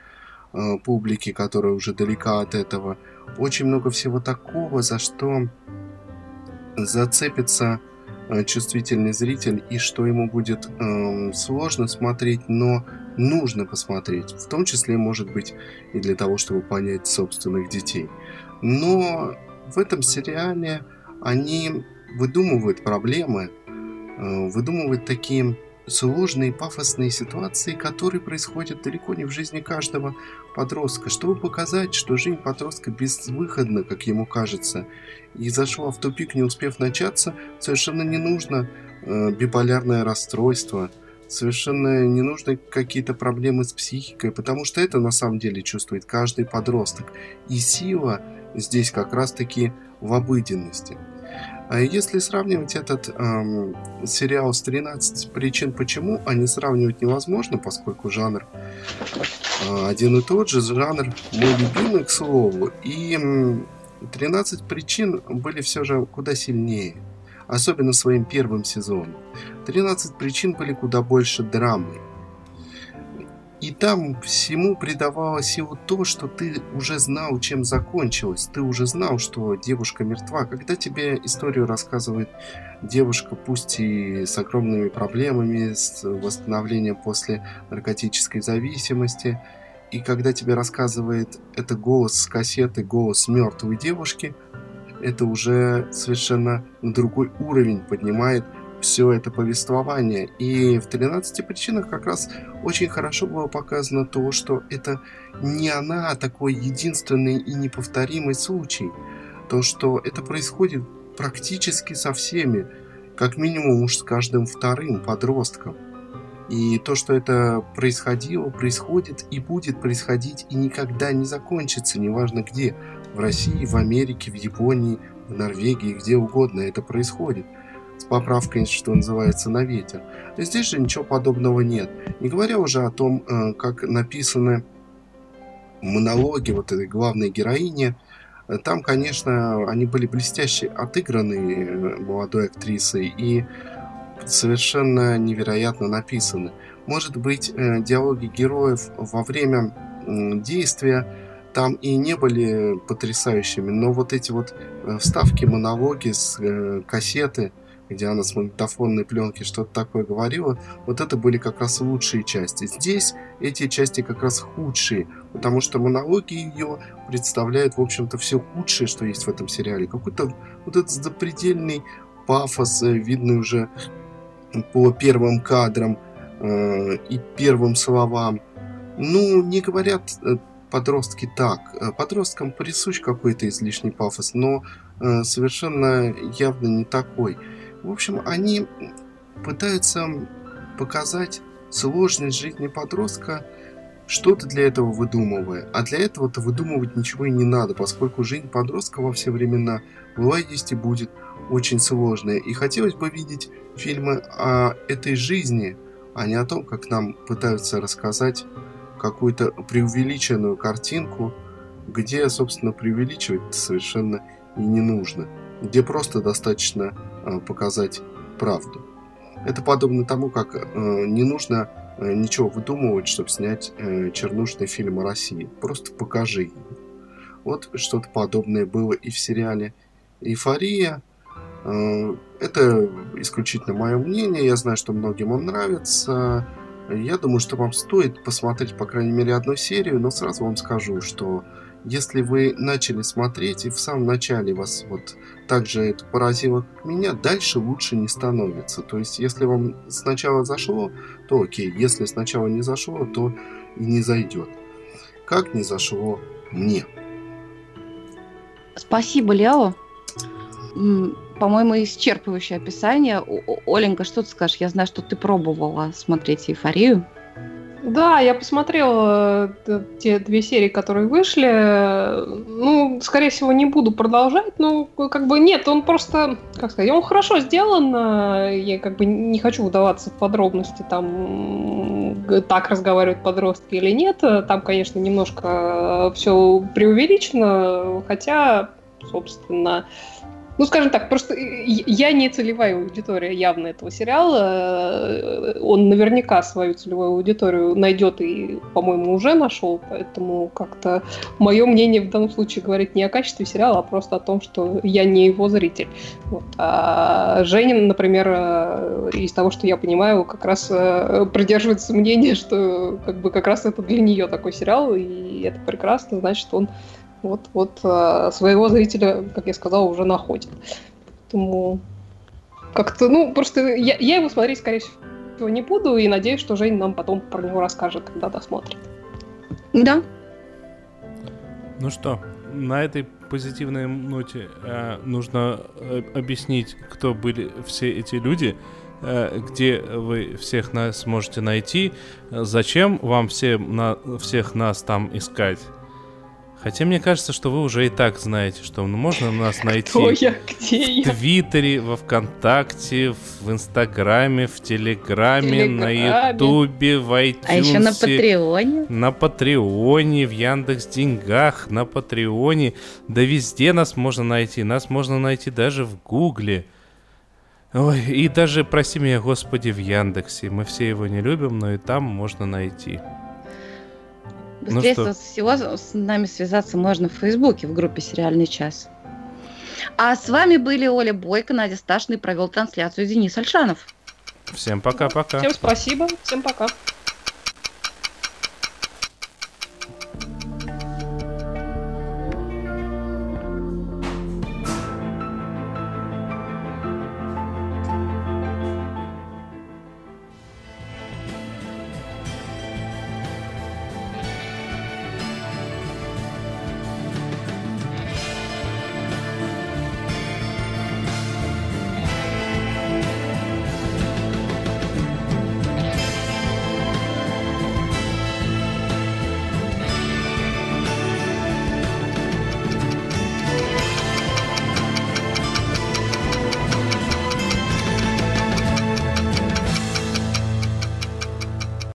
э, публике, которая уже далека от этого. Очень много всего такого, за что зацепится чувствительный зритель и что ему будет э, сложно смотреть, но нужно посмотреть, в том числе, может быть, и для того, чтобы понять собственных детей. Но в этом сериале они выдумывают проблемы, э, выдумывают такие сложные пафосные ситуации, которые происходят далеко не в жизни каждого подростка, чтобы показать, что жизнь подростка безвыходна, как ему кажется, и зашла в тупик, не успев начаться, совершенно не нужно э, биполярное расстройство – совершенно не нужны какие-то проблемы с психикой, потому что это на самом деле чувствует каждый подросток. И сила здесь как раз-таки в обыденности. А если сравнивать этот эм, сериал с 13 причин почему, а не сравнивать невозможно, поскольку жанр э, один и тот же, жанр мой любимый, к слову, и э, 13 причин были все же куда сильнее особенно своим первым сезоном. 13 причин были куда больше драмы. И там всему придавало силу то, что ты уже знал, чем закончилось. Ты уже знал, что девушка мертва. Когда тебе историю рассказывает девушка, пусть и с огромными проблемами, с восстановлением после наркотической зависимости, и когда тебе рассказывает это голос с кассеты, голос мертвой девушки – это уже совершенно на другой уровень поднимает все это повествование. И в 13 причинах как раз очень хорошо было показано то, что это не она, а такой единственный и неповторимый случай. То, что это происходит практически со всеми, как минимум уж с каждым вторым подростком. И то, что это происходило, происходит и будет происходить и никогда не закончится, неважно где в России, в Америке, в Японии, в Норвегии, где угодно это происходит. С поправкой, что называется, на ветер. Здесь же ничего подобного нет. Не говоря уже о том, э, как написаны монологи вот этой главной героини. Там, конечно, они были блестяще отыграны э, молодой актрисой и совершенно невероятно написаны. Может быть, э, диалоги героев во время действия там и не были потрясающими, но вот эти вот вставки, монологи с кассеты, где она с магнитофонной пленки что-то такое говорила, вот это были как раз лучшие части. Здесь эти части как раз худшие, потому что монологи ее представляют, в общем-то, все худшее, что есть в этом сериале. Какой-то вот этот запредельный пафос, э, видный уже по первым кадрам э, и первым словам. Ну, не говорят подростки так. Э, подросткам присущ какой-то излишний пафос, но э, совершенно явно не такой. В общем, они пытаются показать сложность жизни подростка, что-то для этого выдумывая. А для этого-то выдумывать ничего и не надо, поскольку жизнь подростка во все времена была, есть и будет очень сложная. И хотелось бы видеть фильмы о этой жизни, а не о том, как нам пытаются рассказать какую-то преувеличенную картинку, где, собственно, преувеличивать совершенно и не нужно, где просто достаточно показать правду. Это подобно тому, как э, не нужно э, ничего выдумывать, чтобы снять э, чернушный фильм о России. Просто покажи. Вот что-то подобное было и в сериале «Эйфория». Э, это исключительно мое мнение. Я знаю, что многим он нравится. Я думаю, что вам стоит посмотреть, по крайней мере, одну серию, но сразу вам скажу, что если вы начали смотреть и в самом начале вас вот так же это поразило, меня, дальше лучше не становится. То есть, если вам сначала зашло, то окей. Если сначала не зашло, то и не зайдет. Как не зашло мне. Спасибо, Лео. По-моему, исчерпывающее описание. О- Оленька, что ты скажешь? Я знаю, что ты пробовала смотреть «Эйфорию». Да, я посмотрела э, те две серии, которые вышли. Ну, скорее всего, не буду продолжать. Ну, как бы нет, он просто, как сказать, он хорошо сделан. э, Я как бы не хочу вдаваться в подробности, там так разговаривают подростки или нет. Там, конечно, немножко все преувеличено, хотя, собственно, ну, скажем так, просто э, я не целевая аудитория явно этого сериала. Э, Он наверняка свою целевую аудиторию найдет и, по-моему, уже нашел, поэтому как-то мое мнение в данном случае говорит не о качестве сериала, а просто о том, что я не его зритель. Вот. А Женин, например, э, из того, что я понимаю, как раз э, придерживается мнения, что как бы как раз это для нее такой сериал, и это прекрасно, значит, он вот, вот э, своего зрителя, как я сказала, уже находит. Поэтому как-то, ну, просто я, я его смотреть, скорее всего, не буду, и надеюсь, что Жень нам потом про него расскажет, когда досмотрит. Да. Ну что, на этой позитивной ноте э, нужно э, объяснить, кто были все эти люди, э, где вы всех нас можете найти, зачем вам всем на, всех нас там искать. Хотя мне кажется, что вы уже и так знаете, что можно нас найти Кто я, где в? Твиттере, во Вконтакте, в Инстаграме, в Телеграме, на Телеграме. Ютубе, в iTunes. А еще на Патреоне. На Патреоне, в Яндекс Деньгах, на Патреоне. Да везде нас можно найти. Нас можно найти даже в Гугле. Ой, и даже, прости меня, Господи, в Яндексе. Мы все его не любим, но и там можно найти. Ну Быстрее что? всего с нами связаться можно в Фейсбуке в группе «Сериальный час». А с вами были Оля Бойко, Надя Сташина и провел трансляцию Денис Альшанов. Всем пока-пока. Всем спасибо, всем пока.